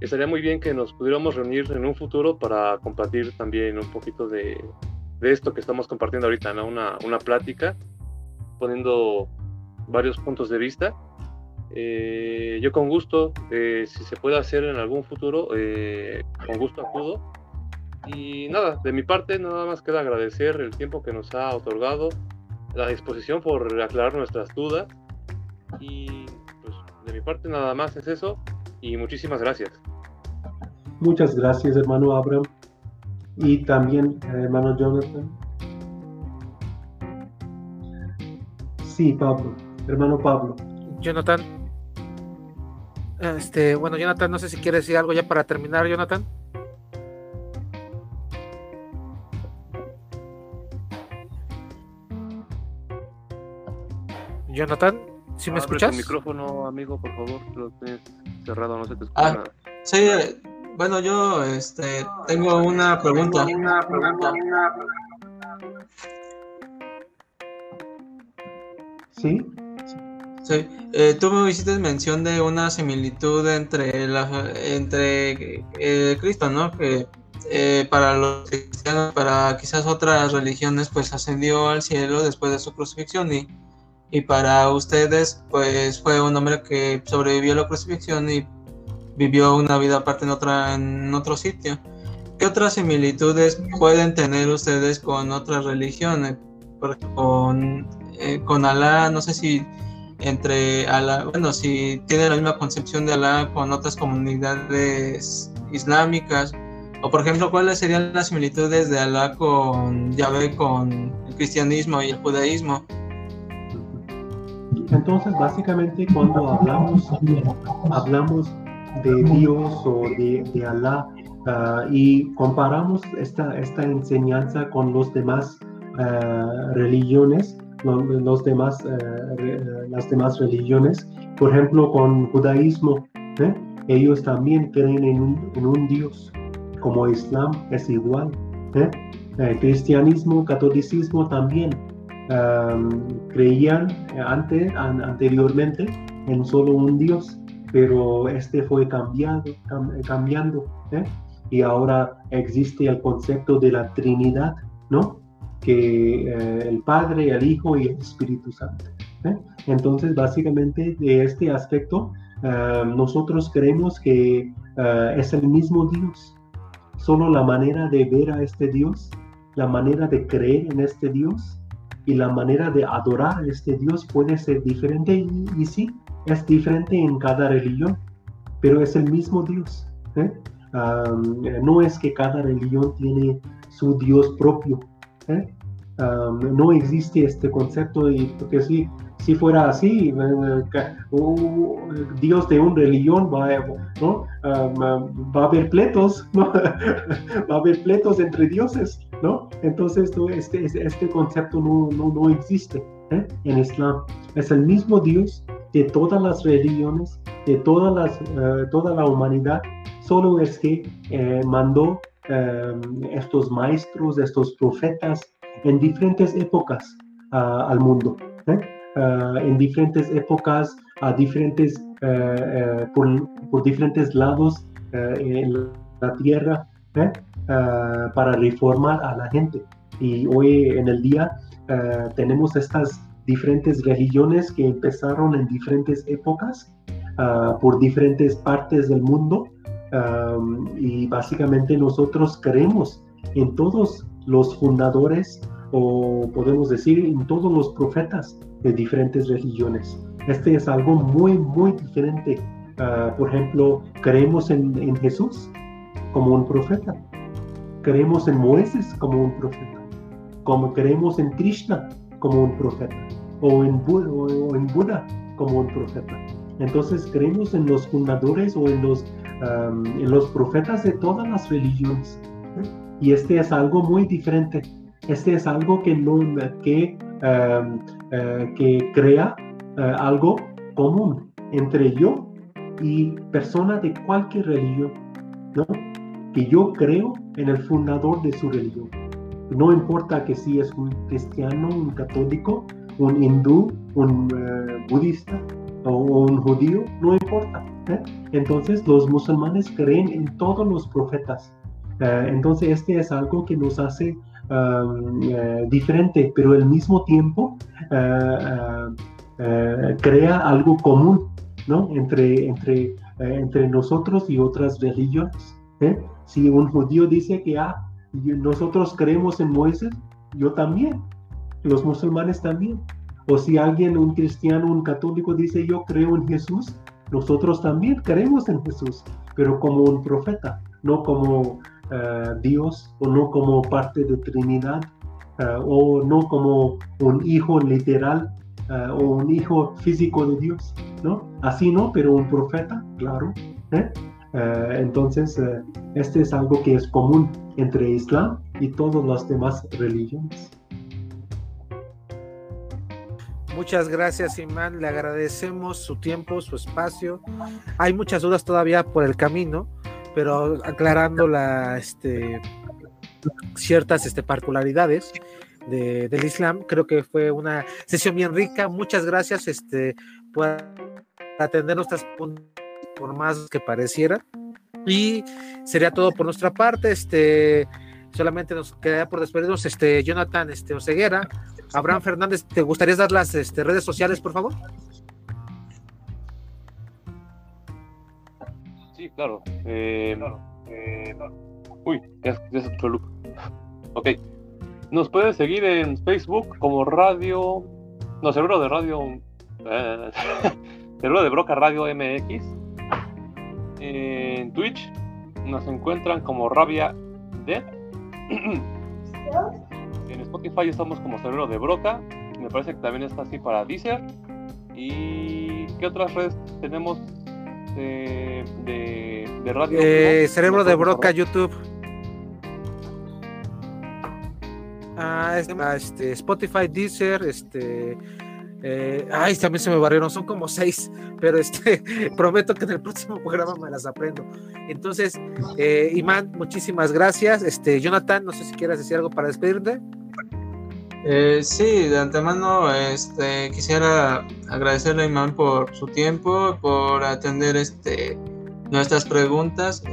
estaría muy bien que nos pudiéramos reunir en un futuro para compartir también un poquito de, de esto que estamos compartiendo ahorita, ¿no? Una, una plática, poniendo varios puntos de vista. Eh, yo con gusto, eh, si se puede hacer en algún futuro, eh, con gusto acudo. Y nada, de mi parte nada más queda agradecer el tiempo que nos ha otorgado, la disposición por aclarar nuestras dudas. Y pues de mi parte nada más es eso. Y muchísimas gracias. Muchas gracias, hermano Abraham. Y también, hermano Jonathan. Sí, Pablo. Hermano Pablo. Jonathan. Este, bueno, Jonathan, no sé si quieres decir algo ya para terminar, Jonathan. Jonathan, ¿sí me Abre tu escuchas? micrófono, amigo, por favor. Lo tienes cerrado, no se te escucha Ah. nada. Sí, bueno, yo este, tengo una pregunta. Sí, Sí, eh, tú me hiciste mención de una similitud entre entre eh, Cristo, ¿no? Que eh, para los cristianos, para quizás otras religiones, pues ascendió al cielo después de su crucifixión y, y para ustedes, pues fue un hombre que sobrevivió a la crucifixión y vivió una vida aparte en otra en otro sitio. ¿Qué otras similitudes pueden tener ustedes con otras religiones? Por ejemplo, con, eh, con Alá, no sé si entre Alá, bueno, si tiene la misma concepción de Alá con otras comunidades islámicas, o por ejemplo, ¿cuáles serían las similitudes de Alá con Yahvé, con el cristianismo y el judaísmo? Entonces, básicamente, cuando hablamos, hablamos de Dios o de, de Alá ah, y comparamos esta, esta enseñanza con los demás eh, religiones, los demás, eh, eh, las demás religiones. Por ejemplo, con judaísmo, ¿eh? ellos también creen en un, en un Dios, como Islam es igual. ¿eh? Cristianismo, catolicismo también creían ante, an- anteriormente en solo un Dios, pero este fue cambiado, cam- cambiando. Y ahora existe el concepto de la Trinidad, ¿no? Que eh, el Padre, el Hijo y el Espíritu Santo. ¿eh? Entonces, básicamente, de este aspecto, eh, nosotros creemos que eh, es el mismo Dios. Solo la manera de ver a este Dios, la manera de creer en este Dios y la manera de adorar a este Dios puede ser diferente y, y sí, es diferente en cada religión, pero es el mismo Dios. ¿eh? Um, no es que cada religión tiene su Dios propio. ¿Eh? No existe este concepto, y porque si, si fuera así, eh, uh, Dios de una religión va, a- haber pleitos, va a haber pleitos entre dioses, ¿no? Entonces este, este- este concepto no, no, no existe ¿eh? en Islam. Es el mismo Dios de todas las religiones, de todas las, eh, toda la humanidad, solo es que mandó eh, estos maestros, estos profetas en diferentes épocas ah, al mundo, ¿eh? Ah, en diferentes épocas, a diferentes, eh, por, por diferentes lados eh, en la tierra. Ah, para reformar a la gente. Y hoy en el día tenemos estas diferentes religiones que empezaron en diferentes épocas por diferentes partes del mundo Um, y básicamente nosotros creemos en todos los fundadores o podemos decir en todos los profetas de diferentes religiones. Este es algo muy, muy diferente. Ah, por ejemplo, creemos en, en Jesús como un profeta. Creemos en Moisés como un profeta. Como creemos en Krishna como un profeta. O en, Bu- o en Buda como un profeta. Entonces creemos en los fundadores o en los um, los profetas de todas las religiones. Y este es algo muy diferente. Este es algo que, no, que, eh, que crea eh, algo común entre yo y persona de cualquier religión. ¿no? Que yo creo en el fundador de su religión. No importa que si es un cristiano, un católico, un hindú, un eh, budista o un judío, no importa. Entonces los musulmanes creen en todos los profetas. Eh, entonces este es algo que nos hace um, eh, diferente, pero al mismo tiempo eh, crea algo común ¿no? entre, entre, entre nosotros y otras religiones. Si un judío dice que ah, nosotros creemos en Moisés, yo también, los musulmanes también. O si alguien, un cristiano, un católico dice yo creo en Jesús, nosotros también creemos en Jesús, pero como un profeta, no como eh, Dios o no como parte de Trinidad eh, o no como un hijo literal eh, o un hijo físico de Dios, ¿no? Así no, pero un profeta, claro. entonces, este es algo que es común entre Islam y todas las demás religiones. Muchas gracias, Imán. Le agradecemos su tiempo, su espacio. Hay muchas dudas todavía por el camino, pero aclarando la, este, ciertas este, particularidades de- del Islam, creo que fue una sesión bien rica. Muchas gracias este, por atender nuestras por más que pareciera. Y sería todo por nuestra parte. Este, solamente nos queda por despedirnos este, Jonathan este, Oseguera. Abraham Fernández, ¿te gustaría dar las este, redes sociales, por favor? Sí, claro. Eh, Uy, ya, ya se escuchó Luke. Ok. Nos puedes seguir en Facebook como Radio. No, Cerebro de Radio. eh, Cerebro de Broca Radio MX. En Twitch nos encuentran como Rabia Dead. En Spotify estamos como Cerebro de Broca. Me parece que también está así para Deezer. ¿Y qué otras redes tenemos de, de, de radio? Eh. Cerebro ¿No de Broca? YouTube. Ah, ah, este, Spotify, Deezer, este. Eh, ay, también se me barrieron, son como seis, pero este, prometo que en el próximo programa me las aprendo. Entonces, eh, Imán, muchísimas gracias. Este, Jonathan, no sé si quieras decir algo para despedirte. Eh, sí, de antemano este, quisiera agradecerle a Imán por su tiempo, por atender este, nuestras preguntas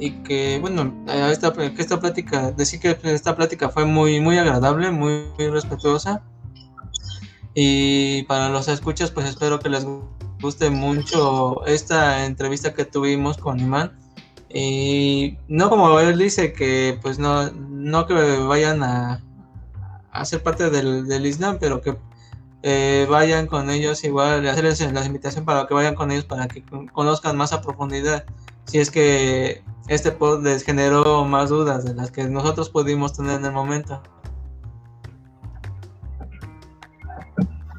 y que, bueno, esta, que esta plática, decir que esta plática fue muy, muy agradable, muy, muy respetuosa. Y para los escuchas, pues espero que les guste mucho esta entrevista que tuvimos con Imán. Y no como él dice que pues no, no que vayan a, a ser parte del, Islam, pero que eh, vayan con ellos igual, hacerles la invitación para que vayan con ellos para que con- conozcan más a profundidad. Si es que este post les generó más dudas de las que nosotros pudimos tener en el momento.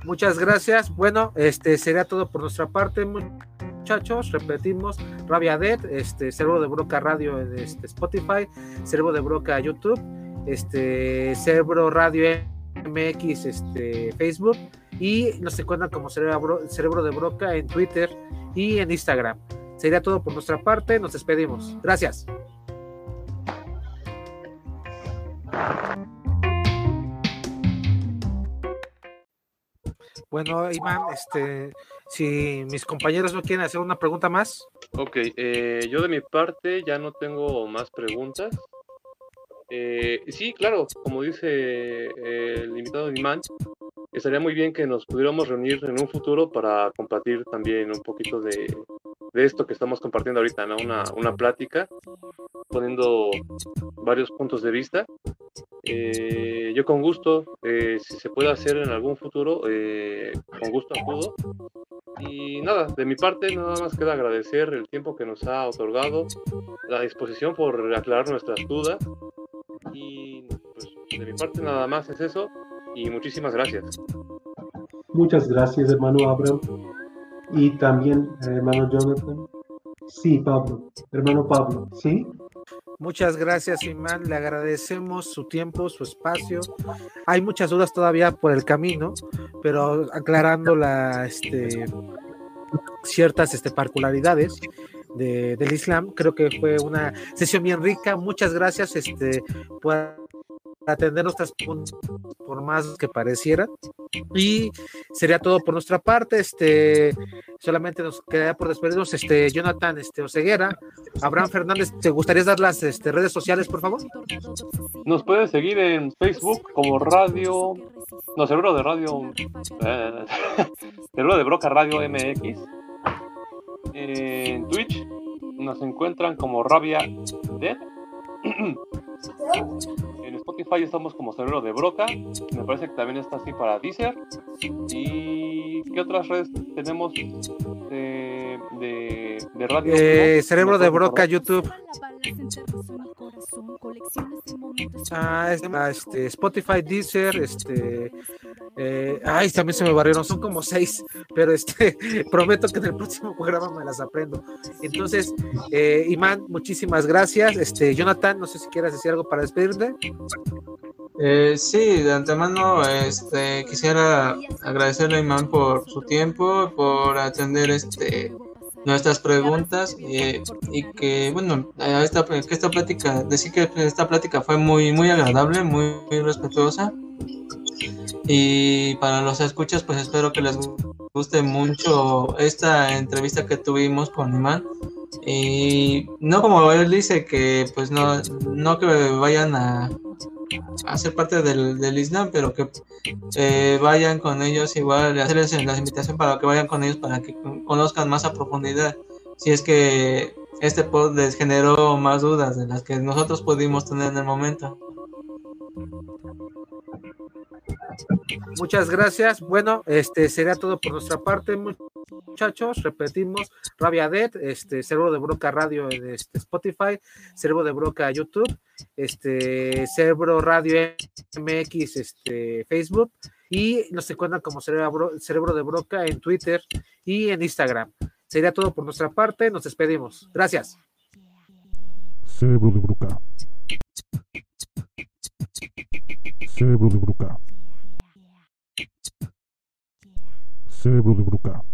Muchas gracias. Bueno, este sería todo por nuestra parte, muchachos. Repetimos, Rabia Dead, este Cerebro de Broca Radio en este, Spotify, Cerebro de Broca YouTube, este Cerebro Radio MX, este Facebook y nos encuentran como Cerebro, Cerebro de Broca en Twitter y en Instagram. Sería todo por nuestra parte. Nos despedimos. Gracias. Bueno, Iván, este, si mis compañeros no quieren hacer una pregunta más. Ok, eh, yo de mi parte ya no tengo más preguntas. Eh, sí, claro, como dice eh, el invitado Imán, estaría muy bien que nos pudiéramos reunir en un futuro para compartir también un poquito de, de esto que estamos compartiendo ahorita, ¿no? Una, una plática, poniendo varios puntos de vista. Eh, yo con gusto, eh, si se puede hacer en algún futuro, eh, con gusto acudo. Y nada, de mi parte nada más queda agradecer el tiempo que nos ha otorgado, la disposición por aclarar nuestras dudas. Y pues de mi parte nada más es eso. Y muchísimas gracias. Muchas gracias, hermano Abraham. Y también, hermano Jonathan. Sí, Pablo. Hermano Pablo, ¿sí? Muchas gracias, Imán. Le agradecemos su tiempo, su espacio. Hay muchas dudas todavía por el camino, pero aclarando la, este, ciertas este, particularidades de- del Islam, creo que fue una sesión bien rica. Muchas gracias este, por atender nuestras preguntas, por más que parecieran. Y sería todo por nuestra parte. Este, solamente nos quedaría por despedirnos. Este, Jonathan este, Oseguera, Abraham Fernández, ¿te gustaría dar las este, redes sociales, por favor? Nos puedes seguir en Facebook como Radio, no, Cerebro de Radio, eh, de Broca Radio MX. En Twitch nos encuentran como Rabia Dead. En Spotify estamos como Cerebro de Broca. Me parece que también está así para Deezer. ¿Y qué otras redes tenemos de, de, de radio? Eh, Cerebro de ¿Me puedes Broca, recordar? YouTube. Ah, es- ah, este, Spotify, Deezer, este, eh, ay, también se me barrieron, son como seis, pero este, prometo que en el próximo programa me las aprendo. Entonces, eh, Imán, muchísimas gracias. Este, Jonathan, no sé si quieras decir algo para despedirte. Eh, sí, de antemano este, quisiera agradecerle a Imán por su tiempo, por atender este, nuestras preguntas eh, y que, bueno, esta, que esta plática, decir que esta plática fue muy, muy agradable, muy, muy respetuosa. Y para los escuchas, pues espero que les guste mucho esta entrevista que tuvimos con Imán. Y no como él dice que pues no, no que vayan a, a ser parte del, del Islam, pero que eh, vayan con ellos igual, hacerles la invitación para que vayan con ellos para que con- conozcan más a profundidad. Si es que este post les generó más dudas de las que nosotros pudimos tener en el momento. Muchas gracias. Bueno, este sería todo por nuestra parte, muchachos. Repetimos, Rabia Dead, este Cerebro de Broca Radio en este, Spotify, Cerebro de Broca YouTube, este Cerebro Radio MX, este Facebook y nos encuentran como Cerebro, Cerebro de Broca en Twitter y en Instagram. Sería todo por nuestra parte. Nos despedimos. Gracias. Cerebro de Broca. Cerebro de bruca. Cerebro de bruca.